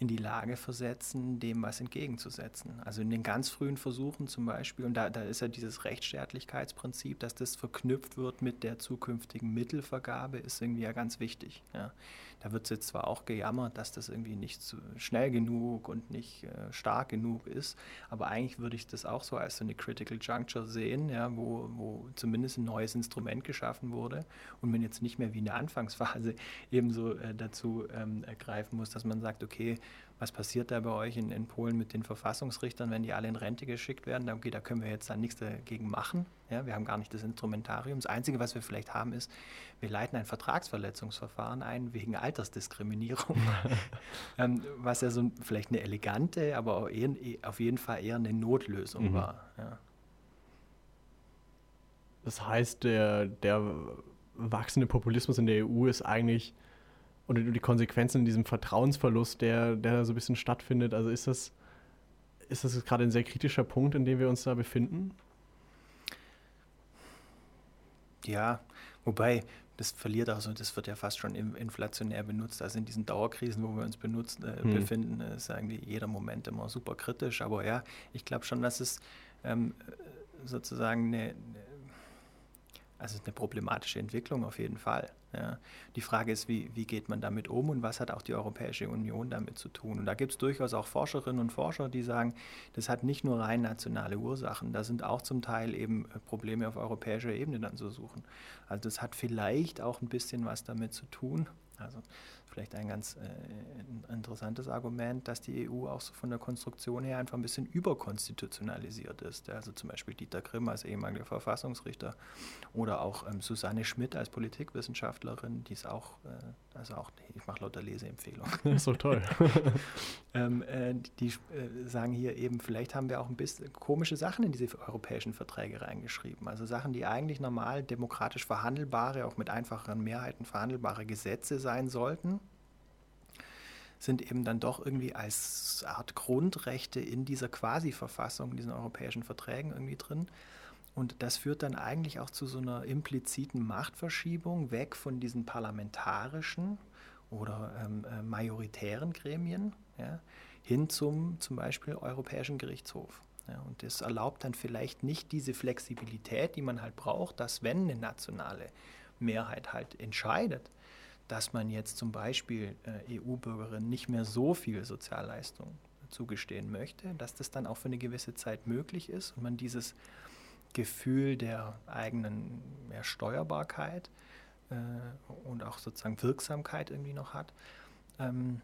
in die Lage versetzen, dem was entgegenzusetzen. Also in den ganz frühen Versuchen zum Beispiel, und da, da ist ja dieses Rechtsstaatlichkeitsprinzip, dass das verknüpft wird mit der zukünftigen Mittelvergabe, ist irgendwie ja ganz wichtig. Ja. Da wird es jetzt zwar auch gejammert, dass das irgendwie nicht so schnell genug und nicht äh, stark genug ist, aber eigentlich würde ich das auch so als so eine Critical Juncture sehen, ja, wo, wo zumindest ein neues Instrument geschaffen wurde und man jetzt nicht mehr wie in der Anfangsphase ebenso äh, dazu ähm, ergreifen muss, dass man sagt, okay, was passiert da bei euch in, in, Polen mit den Verfassungsrichtern, wenn die alle in Rente geschickt werden? Da, okay, da können wir jetzt dann nichts dagegen machen. Ja, wir haben gar nicht das Instrumentarium. Das Einzige, was wir vielleicht haben, ist, wir leiten ein Vertragsverletzungsverfahren ein wegen Altersdiskriminierung, ähm, was ja so vielleicht eine elegante, aber eher, auf jeden Fall eher eine Notlösung mhm. war. Ja. Das heißt, der, der wachsende Populismus in der EU ist eigentlich oder die Konsequenzen in diesem Vertrauensverlust, der, der da so ein bisschen stattfindet. Also ist das, ist das gerade ein sehr kritischer Punkt, in dem wir uns da befinden? Ja, wobei das verliert auch so, das wird ja fast schon inflationär benutzt. Also in diesen Dauerkrisen, wo wir uns benutzt, äh, hm. befinden, ist eigentlich jeder Moment immer super kritisch. Aber ja, ich glaube schon, dass es ähm, sozusagen eine, also eine problematische Entwicklung auf jeden Fall. Ja. Die Frage ist, wie, wie geht man damit um und was hat auch die Europäische Union damit zu tun? Und da gibt es durchaus auch Forscherinnen und Forscher, die sagen, das hat nicht nur rein nationale Ursachen, da sind auch zum Teil eben äh, Probleme auf europäischer Ebene dann zu suchen. Also das hat vielleicht auch ein bisschen was damit zu tun. Also vielleicht ein ganz äh, interessantes Argument, dass die EU auch so von der Konstruktion her einfach ein bisschen überkonstitutionalisiert ist. Also zum Beispiel Dieter Grimm als ehemaliger Verfassungsrichter oder auch ähm, Susanne Schmidt als Politikwissenschaftlerin, die ist auch, äh, also auch, ich mache lauter Leseempfehlungen. Das ist so toll. ähm, äh, die äh, sagen hier eben, vielleicht haben wir auch ein bisschen komische Sachen in diese europäischen Verträge reingeschrieben. Also Sachen, die eigentlich normal demokratisch verhandelbare, auch mit einfacheren Mehrheiten verhandelbare Gesetze sein sollten sind eben dann doch irgendwie als Art Grundrechte in dieser Quasi-Verfassung, in diesen europäischen Verträgen irgendwie drin. Und das führt dann eigentlich auch zu so einer impliziten Machtverschiebung weg von diesen parlamentarischen oder ähm, äh, majoritären Gremien ja, hin zum zum Beispiel Europäischen Gerichtshof. Ja, und das erlaubt dann vielleicht nicht diese Flexibilität, die man halt braucht, dass wenn eine nationale Mehrheit halt entscheidet, dass man jetzt zum Beispiel äh, EU-Bürgerinnen nicht mehr so viel Sozialleistung zugestehen möchte, dass das dann auch für eine gewisse Zeit möglich ist und man dieses Gefühl der eigenen ja, Steuerbarkeit äh, und auch sozusagen Wirksamkeit irgendwie noch hat, ähm,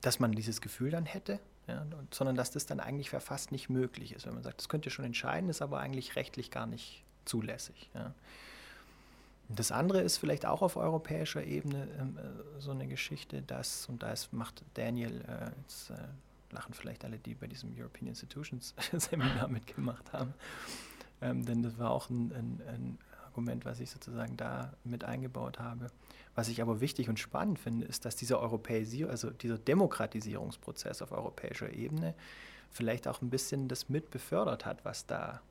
dass man dieses Gefühl dann hätte, ja, sondern dass das dann eigentlich fast nicht möglich ist. Wenn man sagt, das könnt ihr schon entscheiden, ist aber eigentlich rechtlich gar nicht zulässig. Ja. Das andere ist vielleicht auch auf europäischer Ebene ähm, äh, so eine Geschichte, dass, und da macht Daniel, äh, jetzt äh, lachen vielleicht alle, die bei diesem European Institutions Seminar mitgemacht haben, ähm, denn das war auch ein, ein, ein, Argument, was ich sozusagen da mit eingebaut habe. Was ich aber wichtig und spannend finde, ist, dass dieser Europäisierung, also dieser Demokratisierungsprozess auf europäischer Ebene vielleicht auch ein bisschen das mit befördert hat, was da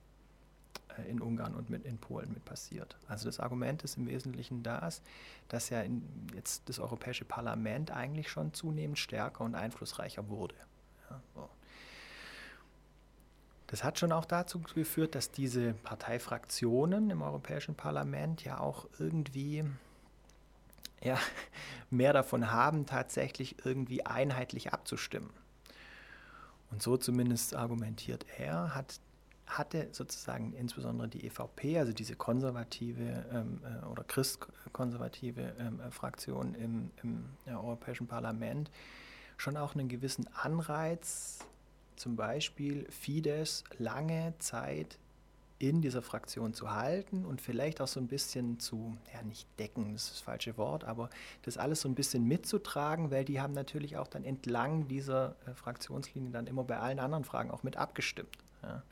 in Ungarn und mit in Polen mit passiert. Also das Argument ist im Wesentlichen das, dass ja jetzt das Europäische Parlament eigentlich schon zunehmend stärker und einflussreicher wurde. Ja, so. Das hat schon auch dazu geführt, dass diese Parteifraktionen im Europäischen Parlament ja auch irgendwie ja, mehr davon haben, tatsächlich irgendwie einheitlich abzustimmen. Und so zumindest argumentiert er, hat, hatte sozusagen insbesondere die EVP, also diese konservative ähm, äh, oder christkonservative ähm, äh, Fraktion im, im Europäischen Parlament, schon auch einen gewissen Anreiz, zum Beispiel Fidesz lange Zeit in dieser Fraktion zu halten und vielleicht auch so ein bisschen zu, ja nicht decken, das ist das falsche Wort, aber das alles so ein bisschen mitzutragen, weil die haben natürlich auch dann entlang dieser äh, Fraktionslinie dann immer bei allen anderen Fragen auch mit abgestimmt. Ja.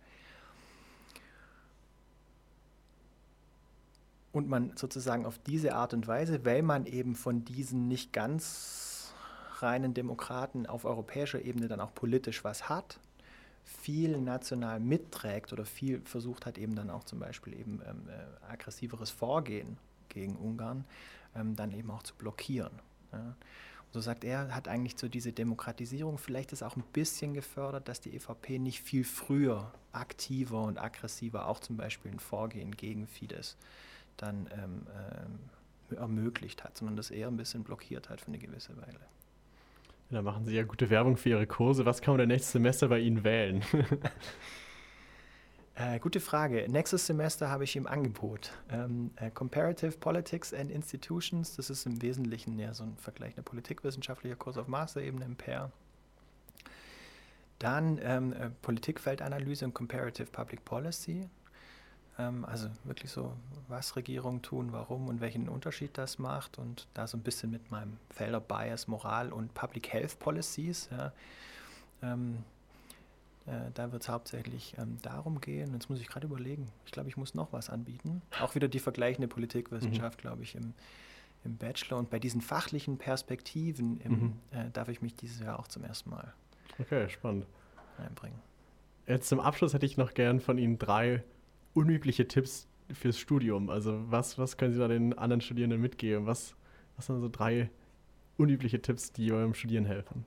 Und man sozusagen auf diese Art und Weise, weil man eben von diesen nicht ganz reinen Demokraten auf europäischer Ebene dann auch politisch was hat, viel national mitträgt oder viel versucht hat, eben dann auch zum Beispiel eben ähm, äh, aggressiveres Vorgehen gegen Ungarn ähm, dann eben auch zu blockieren. Ja. so sagt er, hat eigentlich so diese Demokratisierung vielleicht ist auch ein bisschen gefördert, dass die EVP nicht viel früher aktiver und aggressiver auch zum Beispiel ein Vorgehen gegen Fidesz dann ähm, ähm, ermöglicht hat, sondern das eher ein bisschen blockiert hat für eine gewisse Weile. Da machen Sie ja gute Werbung für Ihre Kurse. Was kann man denn nächstes Semester bei Ihnen wählen? äh, gute Frage. Nächstes Semester habe ich im Angebot ähm, äh, Comparative Politics and Institutions. Das ist im Wesentlichen ja so ein vergleichender politikwissenschaftlicher Kurs auf Masterebene im PER. Dann ähm, äh, Politikfeldanalyse und Comparative Public Policy. Ähm, also wirklich so, was Regierungen tun, warum und welchen Unterschied das macht und da so ein bisschen mit meinem Felder Bias, Moral und Public Health Policies. Ja, ähm, äh, da wird es hauptsächlich ähm, darum gehen. Jetzt muss ich gerade überlegen. Ich glaube, ich muss noch was anbieten. Auch wieder die vergleichende Politikwissenschaft, mhm. glaube ich, im, im Bachelor. Und bei diesen fachlichen Perspektiven im, mhm. äh, darf ich mich dieses Jahr auch zum ersten Mal okay, spannend. einbringen. Jetzt zum Abschluss hätte ich noch gern von Ihnen drei unübliche Tipps fürs Studium? Also was, was können Sie da den anderen Studierenden mitgeben? Was, was sind so drei unübliche Tipps, die eurem Studieren helfen?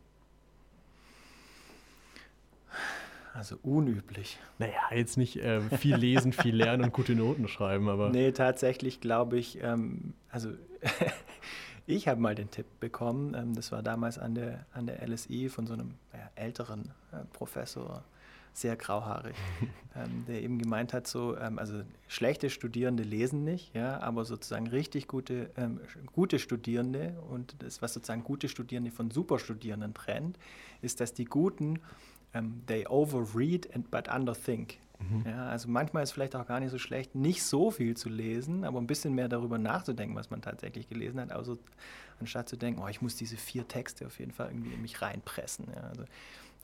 Also unüblich. Naja, jetzt nicht äh, viel lesen, viel lernen und gute Noten schreiben, aber. Nee, tatsächlich glaube ich, ähm, also ich habe mal den Tipp bekommen, ähm, das war damals an der, an der LSI von so einem ja, älteren äh, Professor, sehr grauhaarig, ähm, der eben gemeint hat, so, ähm, also schlechte Studierende lesen nicht, ja, aber sozusagen richtig gute, ähm, gute Studierende und das, was sozusagen gute Studierende von Superstudierenden trennt, ist, dass die Guten, ähm, they overread and but underthink. Mhm. Ja, also manchmal ist es vielleicht auch gar nicht so schlecht, nicht so viel zu lesen, aber ein bisschen mehr darüber nachzudenken, was man tatsächlich gelesen hat, also anstatt zu denken, oh, ich muss diese vier Texte auf jeden Fall irgendwie in mich reinpressen. Ja, also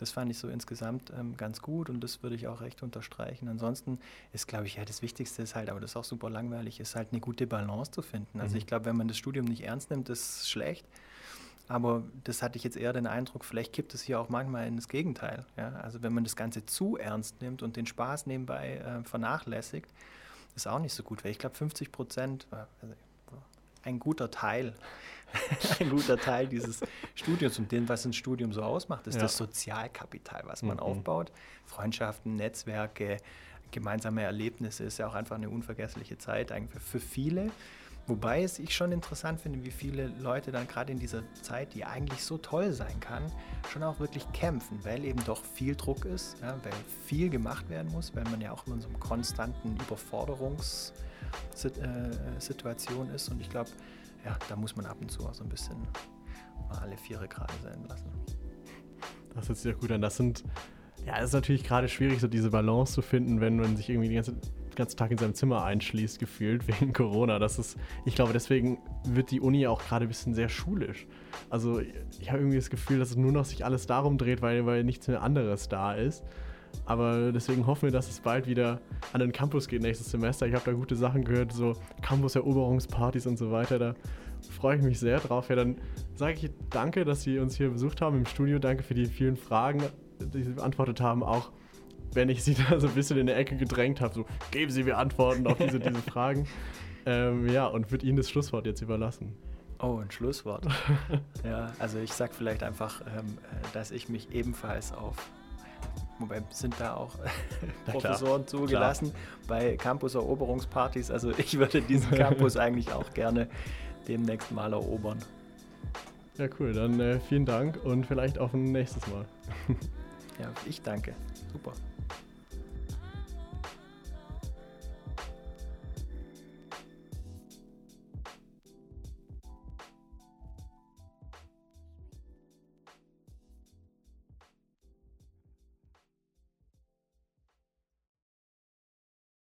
das fand ich so insgesamt ähm, ganz gut und das würde ich auch recht unterstreichen. Ansonsten ist, glaube ich, ja, das Wichtigste ist halt, aber das ist auch super langweilig, ist halt eine gute Balance zu finden. Also mhm. ich glaube, wenn man das Studium nicht ernst nimmt, ist es schlecht. Aber das hatte ich jetzt eher den Eindruck, vielleicht kippt es hier auch manchmal ins Gegenteil. Ja? Also wenn man das Ganze zu ernst nimmt und den Spaß nebenbei äh, vernachlässigt, ist auch nicht so gut. Weil ich glaube, 50 Prozent, äh, also ein guter Teil ein guter Teil dieses Studiums und dem, was ein Studium so ausmacht, ist ja. das Sozialkapital, was man mhm. aufbaut. Freundschaften, Netzwerke, gemeinsame Erlebnisse ist ja auch einfach eine unvergessliche Zeit eigentlich für viele. Wobei es ich schon interessant finde, wie viele Leute dann gerade in dieser Zeit, die eigentlich so toll sein kann, schon auch wirklich kämpfen, weil eben doch viel Druck ist, ja, weil viel gemacht werden muss, weil man ja auch in so einer konstanten Überforderungssituation ist. Und ich glaube, ja, da muss man ab und zu auch so ein bisschen mal alle Viere gerade sein lassen. Das hört sich ja gut an. Das sind, ja, es ist natürlich gerade schwierig, so diese Balance zu finden, wenn man sich irgendwie den ganzen, ganzen Tag in seinem Zimmer einschließt, gefühlt, wegen Corona. Das ist, ich glaube, deswegen wird die Uni auch gerade ein bisschen sehr schulisch. Also ich habe irgendwie das Gefühl, dass es nur noch sich alles darum dreht, weil, weil nichts mehr anderes da ist. Aber deswegen hoffen wir, dass es bald wieder an den Campus geht nächstes Semester. Ich habe da gute Sachen gehört, so Campus-Eroberungspartys und so weiter. Da freue ich mich sehr drauf. Ja, dann sage ich danke, dass Sie uns hier besucht haben im Studio. Danke für die vielen Fragen, die Sie beantwortet haben. Auch wenn ich Sie da so ein bisschen in der Ecke gedrängt habe, so geben Sie mir Antworten auf diese, diese Fragen. Ähm, ja, und würde Ihnen das Schlusswort jetzt überlassen. Oh, ein Schlusswort. ja, also ich sage vielleicht einfach, ähm, äh, dass ich mich ebenfalls auf, wobei sind da auch Professoren zugelassen, klar. bei Campus-Eroberungspartys. Also ich würde diesen Campus eigentlich auch gerne demnächst mal erobern. Ja, cool. Dann äh, vielen Dank und vielleicht auf ein nächstes Mal. ja, ich danke. Super.